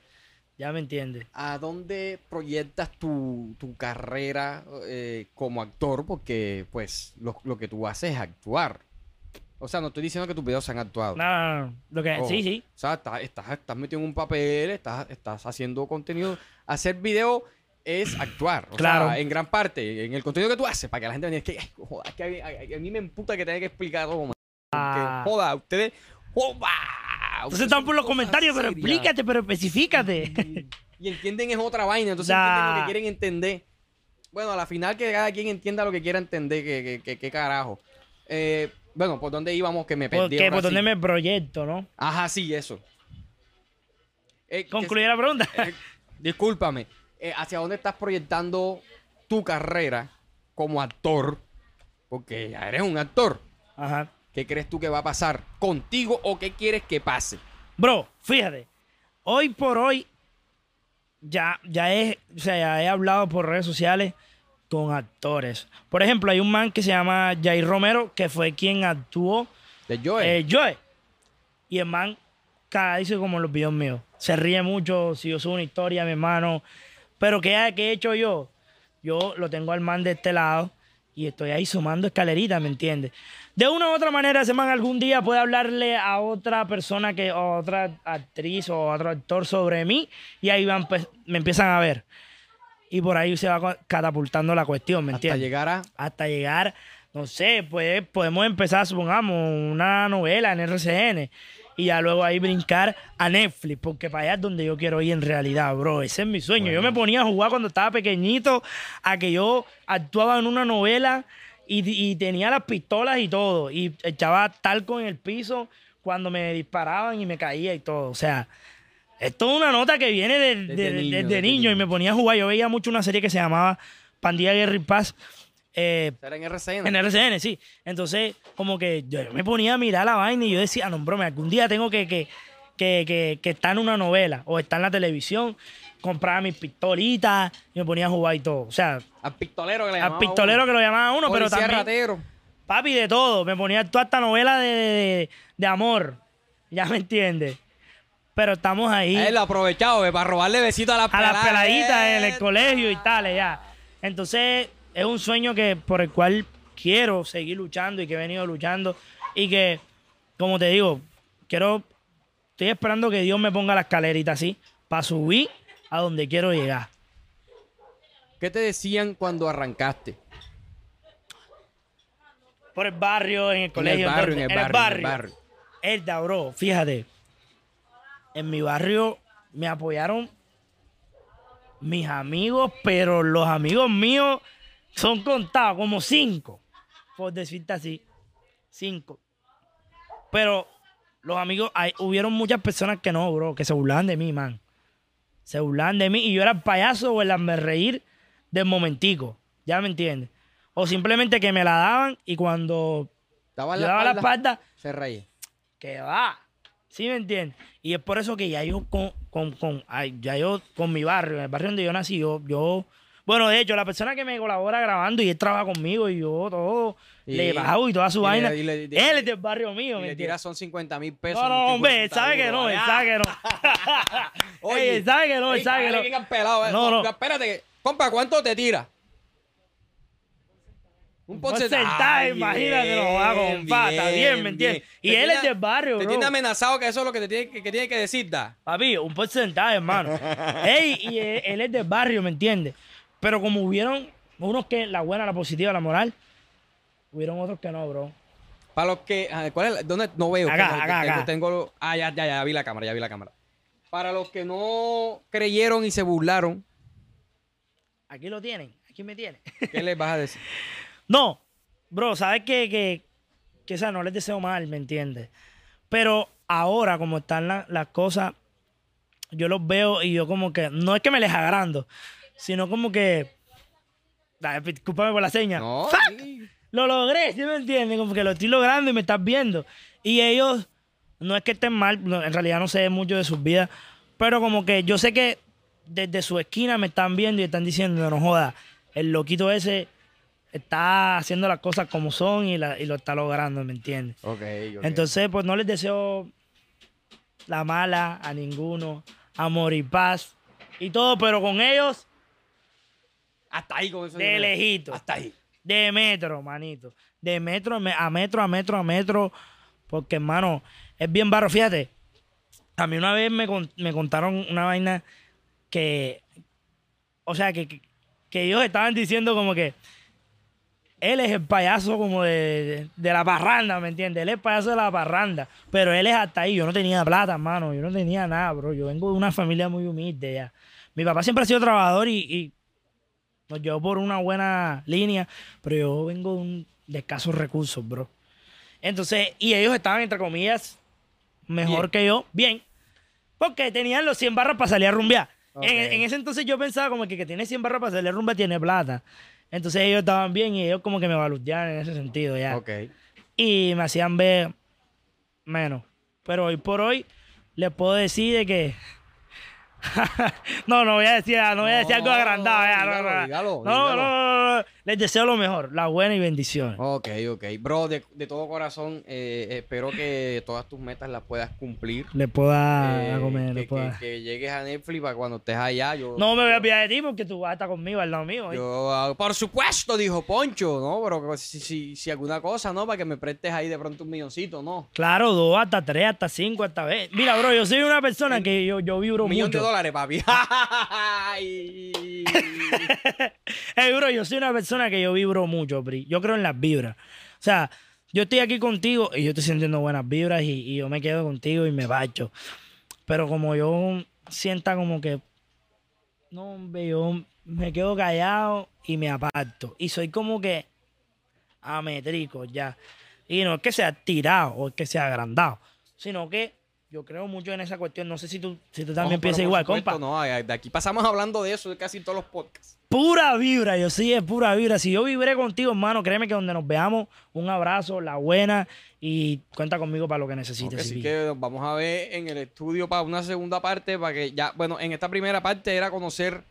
Ya me entiendes. ¿A dónde proyectas tu, tu carrera eh, como actor? Porque, pues, lo, lo que tú haces es actuar. O sea, no estoy diciendo que tus videos se han actuado. No, no, no. Lo que, Oh. sí, sí. O sea, estás, estás, estás metido en un papel, estás, estás haciendo contenido. Hacer video es actuar. O Claro. sea, en gran parte, en el contenido que tú haces, para que la gente vea, es que, joda, es que a, mí, a- a mí me emputa que tenga que explicar todo. man. Ah. Porque, joda, ustedes, joda. Entonces están por los comentarios, pero explícate, pero especificate. Y entienden es otra vaina, entonces entienden lo que quieren entender. Bueno, a la final que cada quien entienda lo que quiera entender, que, que, que- que carajo. Eh, bueno, ¿por dónde íbamos que me perdí? Por donde sí? me proyecto, ¿no? Ajá, sí, eso. Eh, que- Concluye la pregunta. eh, discúlpame. Eh, ¿Hacia dónde estás proyectando tu carrera como actor? Porque ya eres un actor. Ajá. ¿Qué crees tú que va a pasar contigo o qué quieres que pase? Bro, fíjate. Hoy por hoy, ya, ya, he, o sea, ya he hablado por redes sociales con actores. Por ejemplo, hay un man que se llama Jair Romero, que fue quien actuó De Joe. eh, Joe. Y el man cada dice como en los videos míos. Se ríe mucho si yo subo una historia, mi hermano. Pero ¿qué, qué he hecho yo? Yo lo tengo al man de este lado y estoy ahí sumando escaleritas, ¿me entiendes? De una u otra manera, ese man algún día puede hablarle a otra persona, que, o a otra actriz o a otro actor sobre mí y ahí van, pues, me empiezan a ver. Y por ahí se va catapultando la cuestión, ¿me hasta entiendes? llegar a. hasta llegar, no sé, pues podemos empezar, supongamos, una novela en RCN y ya luego ahí brincar a Netflix, porque para allá es donde yo quiero ir en realidad, bro. Ese es mi sueño. Yo me ponía a jugar cuando estaba pequeñito a que yo actuaba en una novela y, y tenía las pistolas y todo, y echaba talco en el piso cuando me disparaban y me caía y todo. O sea, esto es una nota que viene de- de- Desde de- niño, desde desde niño, y me ponía a jugar. Yo veía mucho una serie que se llamaba Pandilla Guerra y Paz. Eh, en RCN. en RCN, sí. Entonces, como que yo me ponía a mirar la vaina y yo decía, no, brome, algún día tengo que, que, que, que, que estar en una novela o estar en la televisión, compraba mis pistolitas y me ponía a jugar y todo. O sea, Al pistolero que le al llamaban a pistolero uno. que lo llamaban a uno, pero también, ratero. papi, de todo. Me ponía toda esta novela de, de, de amor. Ya me entiendes. Pero estamos ahí Él lo aprovechado eh, para robarle besitos a las a las peladitas en eh. el colegio y tal, ya. Entonces, es un sueño que por el cual quiero seguir luchando y que he venido luchando y que, como te digo, quiero, estoy esperando que Dios me ponga la escalerita así para subir a donde quiero llegar. ¿Qué te decían cuando arrancaste? Por el barrio, en el En el colegio. barrio, en el barrio, en el barrio. Erda, bro, fíjate. En mi barrio me apoyaron mis amigos, pero los amigos míos son contados, como cinco, por decirte así. Cinco. Pero los amigos, hay, hubieron muchas personas que no, bro, que se burlaban de mí, man. Se burlaban de mí y yo era el payaso o el reír del momentico. ¿Ya me entiendes? O simplemente que me la daban y cuando Daba yo daba la espalda, Se reía. que va. ¿Sí me entiendes? Y es por eso que ya yo con, con, con, ay, ya yo con mi barrio, en el barrio donde yo nací, yo, yo, bueno, de hecho, la persona que me colabora grabando y él trabaja conmigo y yo todo, Y- le bajo y toda su y le- vaina. y le- él es del barrio mío, Y ¿me le tiras son 50 mil pesos. No, no, hombre, él sabe que no, él sabe que no. Ey, él sabe que no, él sabe que no. pelado, eh. No, no. Espérate, compa, ¿cuánto te tira? Un porcentaje, imagínate, no va con pata, bien, ¿me entiendes? Y él es del barrio, Te bro. tiene amenazado que eso es lo que te tiene que, que tiene que decir, da. Papi, un porcentaje, hermano. Ey, y él, él es del barrio, ¿me entiendes? Pero como hubieron unos que la buena, la positiva, la moral, hubieron otros que no, bro. Para los que. ah, ¿Cuál es? ¿Dónde? No veo. Acá, acá, tengo, acá. tengo- ah, ya, ya, ya vi la cámara, ya vi la cámara. Para los que no creyeron y se burlaron, Aquí lo tienen, aquí me tienen. ¿qué les vas a decir? No, bro, sabes que, que, que o sea, no les deseo mal, ¿me entiendes? Pero ahora, como están la- las cosas, yo los veo y yo como que, no es que me les agrando, sino como que, Dale, discúlpame por la seña. No, ¡Fuck! sí. lo logré, ¿sí me entiendes? Como que lo estoy logrando y me estás viendo. Y ellos, no es que estén mal, en realidad no sé mucho de sus vidas, pero como que yo sé que desde su esquina me están viendo y están diciendo, no joda, el loquito ese está haciendo las cosas como son y, la- y lo está logrando, ¿me entiendes? Ok, ok. Entonces, pues no les deseo la mala a ninguno, amor y paz y todo, pero con ellos Hasta ahí con eso. de lejito. Hasta ahí. De metro, manito. De metro a me- a metro, a metro, a metro. Porque, hermano, es bien barro. Fíjate, a mí una vez me, me contaron una vaina que. O sea, que, que, que ellos estaban diciendo como que. Él es el payaso como de, de la parranda, ¿me entiendes? Él es el payaso de la parranda. Pero él es hasta ahí. Yo no tenía plata, hermano. Yo no tenía nada, bro. Yo vengo de una familia muy humilde ya. Mi papá siempre ha sido trabajador y- y nos llevó por una buena línea, pero yo vengo de, un, de escasos recursos, bro. Entonces, y ellos estaban, entre comillas, mejor Bien. que yo, bien, porque tenían los 100 barras para salir a rumbear. En ese entonces yo pensaba como que que tiene 100 barras para salir a rumbear tiene plata. Entonces ellos estaban bien y ellos como que me baluteaban en ese sentido ya. Ok. Y me hacían ver menos. Pero hoy por hoy les puedo decir de que... no, no voy a decir, no voy a decir algo agrandado. no, no, no. Les deseo lo mejor, la buena y bendiciones. Ok, ok. Bro, de, de todo corazón, eh, espero que todas tus metas las puedas cumplir. Le pueda Eh, comer, que, le pueda- que- que llegues a Netflix para cuando estés allá. Yo, No me voy a olvidar de ti porque tú vas a estar conmigo al lado mío. ¿oíste? yo, ah, por supuesto, dijo Poncho, ¿no? Pero si, si, si alguna cosa, ¿no? Para que me prestes ahí de pronto un milloncito, ¿no? Claro, dos, hasta tres, hasta cinco, hasta veinte. Mira, bro, yo soy una persona que yo, yo vibro Un millón de dólares, papi. Ay. Ey, bro, yo soy una persona que yo vibro mucho, Pri. Yo creo en las vibras. O sea, yo estoy aquí contigo y yo estoy sintiendo buenas vibras y, yo me quedo contigo y me bacho. Pero como yo sienta como que, no, hombre, yo me quedo callado y me aparto. Y soy como que amétrico ya. Y no es que sea tirado o es que sea agrandado, sino que yo creo mucho en esa cuestión. No sé si tú, si tú también No, piensas igual, supuesto, compa. No, de aquí pasamos hablando de eso de casi todos los podcasts. Pura vibra, yo sí, es pura vibra. Si yo vibré contigo, hermano, créeme que donde nos veamos, un abrazo, la buena, y cuenta conmigo para lo que necesites. Así que nos vamos a ver en el estudio para una segunda parte, para que ya, bueno, en esta primera parte era conocer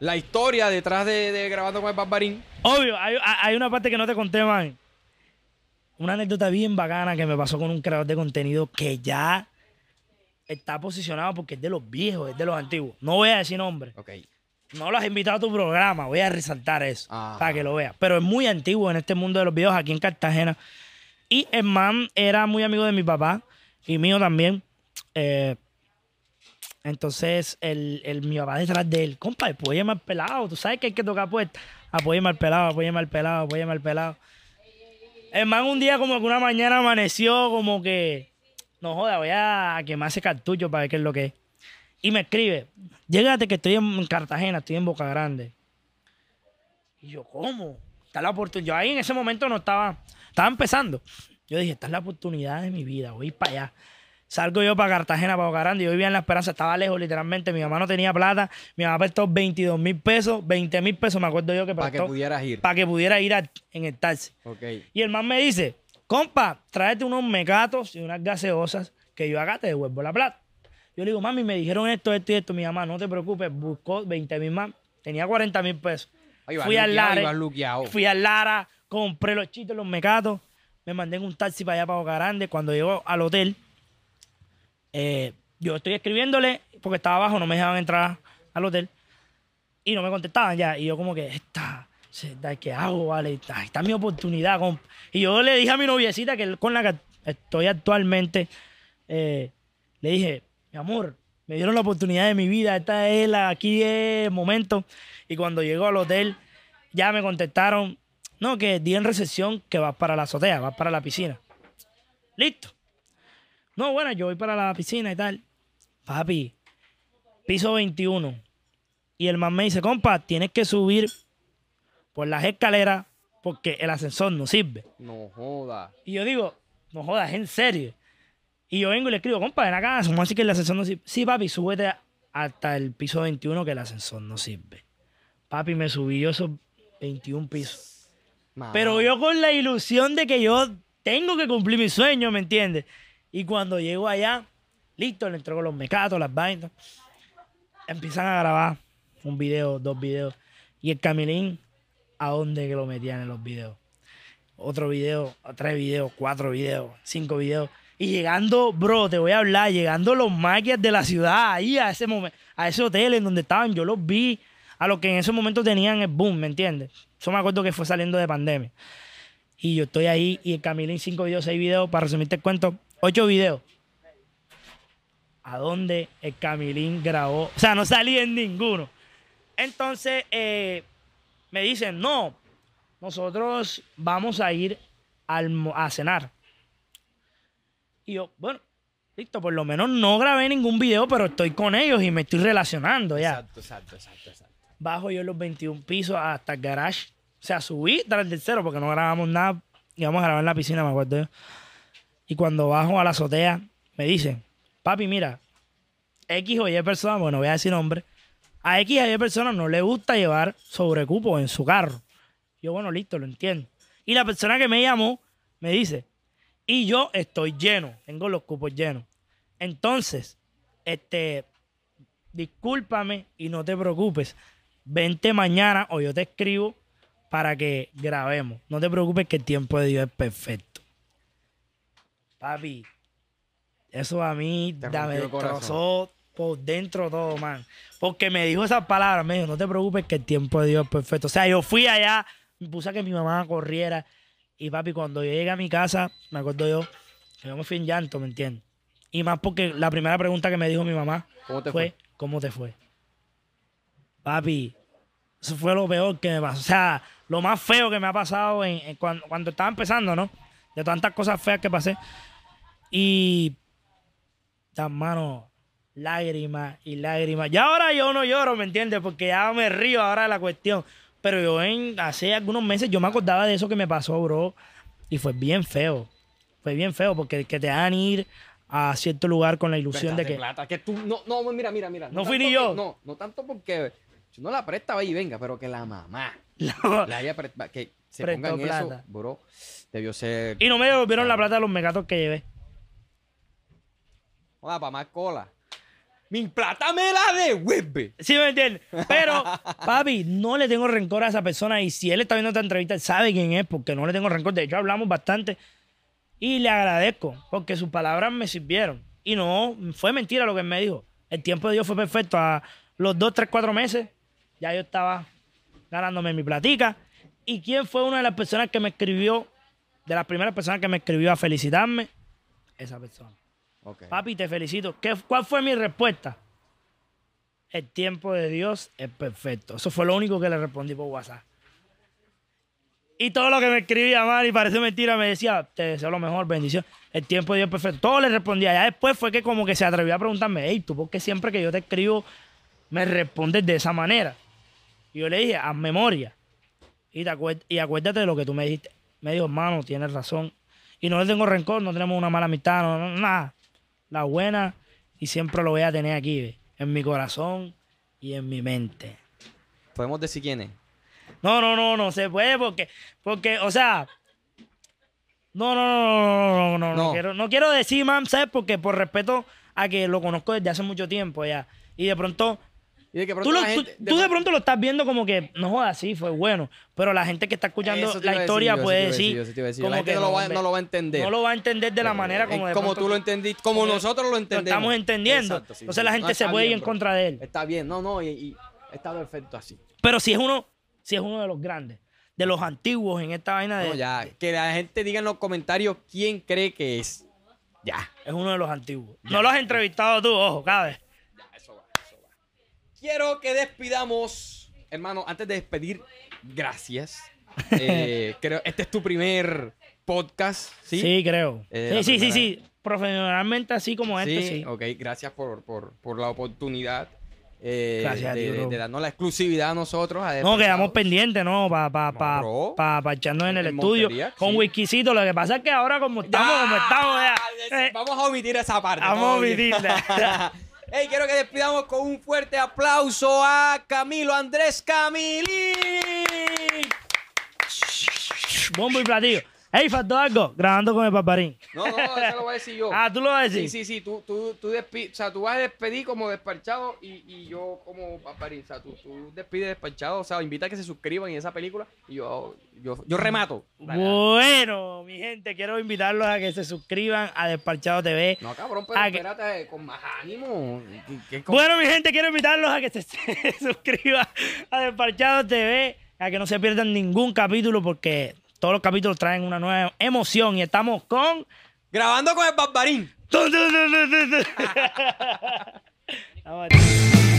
la historia detrás de, de grabando con el Barbarín. Obvio, hay, hay una parte que no te conté, man. Una anécdota bien bacana que me pasó con un creador de contenido que ya está posicionado porque es de los viejos, es de los antiguos. No voy a decir nombre. Ok. No lo has invitado a tu programa, voy a resaltar eso para que lo veas. Pero es muy antiguo en este mundo de los videos aquí en Cartagena. Y el man era muy amigo de mi papá y mío también. Eh, entonces, el, el- mi papá detrás de él, compa, apóyame al pelado. Tú sabes que hay que tocar puertas. Apóyame al pelado, apóyame al pelado, apóyame al pelado. El man un día como que una mañana amaneció como que, no joda, voy a quemar ese cartucho para ver qué es lo que es. Y me escribe, llégate que estoy en Cartagena, estoy en Boca Grande. Y yo, ¿cómo? Está la oportunidad. Yo ahí en ese momento no estaba, estaba empezando. Yo dije, esta es la oportunidad de mi vida, voy para allá. Salgo yo para Cartagena, para Boca Grande. Yo vivía en La Esperanza, estaba lejos literalmente. Mi mamá no tenía plata. Mi mamá prestó 22 mil pesos, 20 mil pesos, me acuerdo yo que Para que prestó. pudieras ir. Para que pudiera ir a- en el taxi. Ok. Y el man me dice, compa, tráete unos mecatos y unas gaseosas que yo acá te devuelvo la plata. Yo le digo, mami, me dijeron esto, esto y esto. Mi mamá, no te preocupes, buscó 20 mil más. Tenía 40 mil pesos. Fui al Lara, luqueado. fui al Lara, compré los chitos, los mecatos, me mandé en un taxi para allá, para Boca Grande. Cuando llego al hotel, eh, yo estoy escribiéndole, porque estaba abajo, no me dejaban entrar al hotel, y no me contestaban ya. Y yo como que, esta, ¿qué hago, vale? Esta, esta es mi oportunidad. compa. Y yo le dije a mi noviecita, que con la que estoy actualmente, eh, le dije, mi amor, me dieron la oportunidad de mi vida, esta es la, aquí es momento. Y cuando llegó al hotel, ya me contestaron, no, que di en recepción que vas para la azotea, vas para la piscina. Listo. No, bueno, yo voy para la piscina y tal. Papi, piso 21. Y el man me dice, compa, tienes que subir por las escaleras porque el ascensor no sirve. No joda. Y yo digo, no jodas, en serio. Y yo vengo y le escribo, compa, ven acá, somos así que el ascensor no sirve. Sí, papi, súbete hasta el piso 21 que el ascensor no sirve. Papi, me subí yo esos 21 pisos. Pero yo con la ilusión de que yo tengo que cumplir mi sueño, ¿me entiendes? Y cuando llego allá, listo, le entrego los mecatos, las vainas. Empiezan a grabar un video, dos videos. Y el Camilín, ¿a dónde que lo metían en los videos? Otro video, tres videos, cuatro videos, cinco videos. Y llegando, bro, te voy a hablar, llegando los maquias de la ciudad, ahí a ese momento, a ese hotel en donde estaban, yo los vi, a los que en ese momento tenían el boom, ¿me entiendes? Eso me acuerdo que fue saliendo de pandemia. Y yo estoy ahí y el Camilín, cinco videos, seis videos, para resumirte el cuento, ocho videos. ¿A dónde el Camilín grabó? O sea, no salí en ninguno. Entonces, eh, me dicen, no, nosotros vamos a ir al- a cenar. Y yo, bueno, listo, por lo menos no grabé ningún video, pero estoy con ellos y me estoy relacionando ya. Exacto, exacto, exacto, exacto. Bajo yo los 21 pisos hasta el garage. O sea, subí tras el tercero porque no grabamos nada. Íbamos a grabar en la piscina, me acuerdo yo. Y cuando bajo a la azotea, me dicen, papi, mira, X o Y personas, bueno, voy a decir nombre, a X o Y personas no le gusta llevar sobrecupo en su carro. Yo, bueno, listo, lo entiendo. Y la persona que me llamó me dice, y yo estoy lleno, tengo los cupos llenos. Entonces, este, discúlpame y no te preocupes. Vente mañana o yo te escribo para que grabemos. No te preocupes que el tiempo de Dios es perfecto. Papi, eso a mí da- me destrozó por dentro todo, man. Porque me dijo esas palabras, me dijo, no te preocupes que el tiempo de Dios es perfecto. O sea, yo fui allá, me puse a que mi mamá corriera. Y papi, cuando yo llegué a mi casa, me acuerdo yo, que yo me fui en llanto, ¿me entiendes? Y más porque la primera pregunta que me dijo mi mamá ¿Cómo te fue, fue? ¿cómo te fue? Papi, eso fue lo peor que me pasó. O sea, lo más feo que me ha pasado en, en cuando, cuando estaba empezando, ¿no? De tantas cosas feas que pasé. Y, tan mano, lágrimas y lágrimas. Ya ahora yo no lloro, ¿me entiendes? Porque ya me río ahora de la cuestión. Pero yo en, hace algunos meses yo me acordaba de eso que me pasó, bro. Y fue bien feo. Fue bien feo porque que te hagan ir a cierto lugar con la ilusión de que... plata, que tú, no, no, mira, mira, mira. No fui ni yo. que- no, no tanto porque si no la presta, vaya y venga, pero que la mamá No. la haya que se Prestó ponga en eso, plata. bro, debió ser... Y no me devolvieron la plata de los megatos que llevé. Joda, para más cola. Mi plata me la devuelve. ¿Sí me entiendes? Pero, papi, no le tengo rencor a esa persona. Y si él está viendo esta entrevista, él sabe quién es, porque no le tengo rencor. De hecho, hablamos bastante. Y le agradezco, porque sus palabras me sirvieron. Y no, fue mentira lo que él me dijo. El tiempo de Dios fue perfecto. A los dos, tres, cuatro meses, ya yo estaba ganándome mi platica. ¿Y quién fue una de las personas que me escribió, de las primeras personas que me escribió a felicitarme? Esa persona. Papi, te felicito. ¿Qué, ¿Cuál fue mi respuesta? El tiempo de Dios es perfecto. Eso fue lo único que le respondí por WhatsApp. Y todo lo que me escribía, man, y parece mentira, me decía, te deseo lo mejor, bendición. El tiempo de Dios es perfecto. Todo le respondía. Ya después fue que como que se atrevió a preguntarme, hey, ¿tú por qué siempre que yo te escribo me respondes de esa manera? Y yo le dije, haz memoria. Y, te acuer- y acuérdate de lo que tú me dijiste. Me dijo, hermano, tienes razón. Y no le tengo rencor, no tenemos una mala amistad, no, no, nada. La buena, y siempre lo voy a tener aquí, ve, en mi corazón y en mi mente. Podemos decir quién es. No, no, no, no se puede porque, porque, o sea, no, no, no, no, no, no, no, No. no quiero, no quiero decir, mam, ¿sabes? Porque por respeto a que lo conozco desde hace mucho tiempo ya. Y de pronto, Y de que pronto tú, lo- la tú- gente- tú de pronto lo estás viendo como que, no jodas, sí, fue bueno. Pero la gente que está escuchando la historia decir puede decir, como La gente que no lo, va, hombre, no lo va a entender. no lo va a entender de la Eh, manera como de como pronto tú lo entendiste, como nosotros lo lo entendemos. estamos entendiendo. Exacto, sí, Entonces sí. la gente se puede ir en contra de él. Está bien, no, no, y, y está perfecto así. Pero si es uno, si es uno de los grandes, de los antiguos en esta vaina de. No, ya, que la gente diga en los comentarios quién cree que es. Ya. Es uno de los antiguos. No lo has entrevistado tú, ojo, cada vez. Ya, eso va, eso va. Quiero que despidamos, hermano, antes de despedir, gracias. Eh, creo, este es tu primer podcast, ¿sí? Sí, creo. Eh, sí, sí, sí, sí. Profesionalmente así como este, sí. ok, gracias por, por, por la oportunidad eh, Gracias a de, ti, de- bro. de darnos la exclusividad a nosotros. a No, quedamos pendientes, ¿no? Para pa, No, pa, bro. pa, pa echarnos en el estudio con sí. whiskycito. Lo que pasa es que ahora como estamos, como estamos ya. eh, Vamos a omitir esa parte. Vamos a omitirla. Hey, quiero que despidamos con un fuerte aplauso a Camilo Andrés Camilín. bombo y platillo. Ey, faltó algo, grabando con el barbarín. No, no, eso lo voy a decir yo. Ah, tú lo vas a decir. Sí, sí, sí, tú, tú, tú, despi- o sea, tú vas a despedir como despachado y, y yo como paparín. O sea, tú, tú despides despachado, o sea, invita a que se suscriban en esa película y yo, yo, yo remato. Bueno, mi gente, quiero invitarlos a que se suscriban a Despachado TV. No, cabrón, pero que- espérate, con más ánimo. ¿Qué- qué- Bueno, mi gente, quiero invitarlos a que se, se suscriban a Despachado TV, a que no se pierdan ningún capítulo porque todos los capítulos traen una nueva emoción y estamos con... Grabando con el barbarín.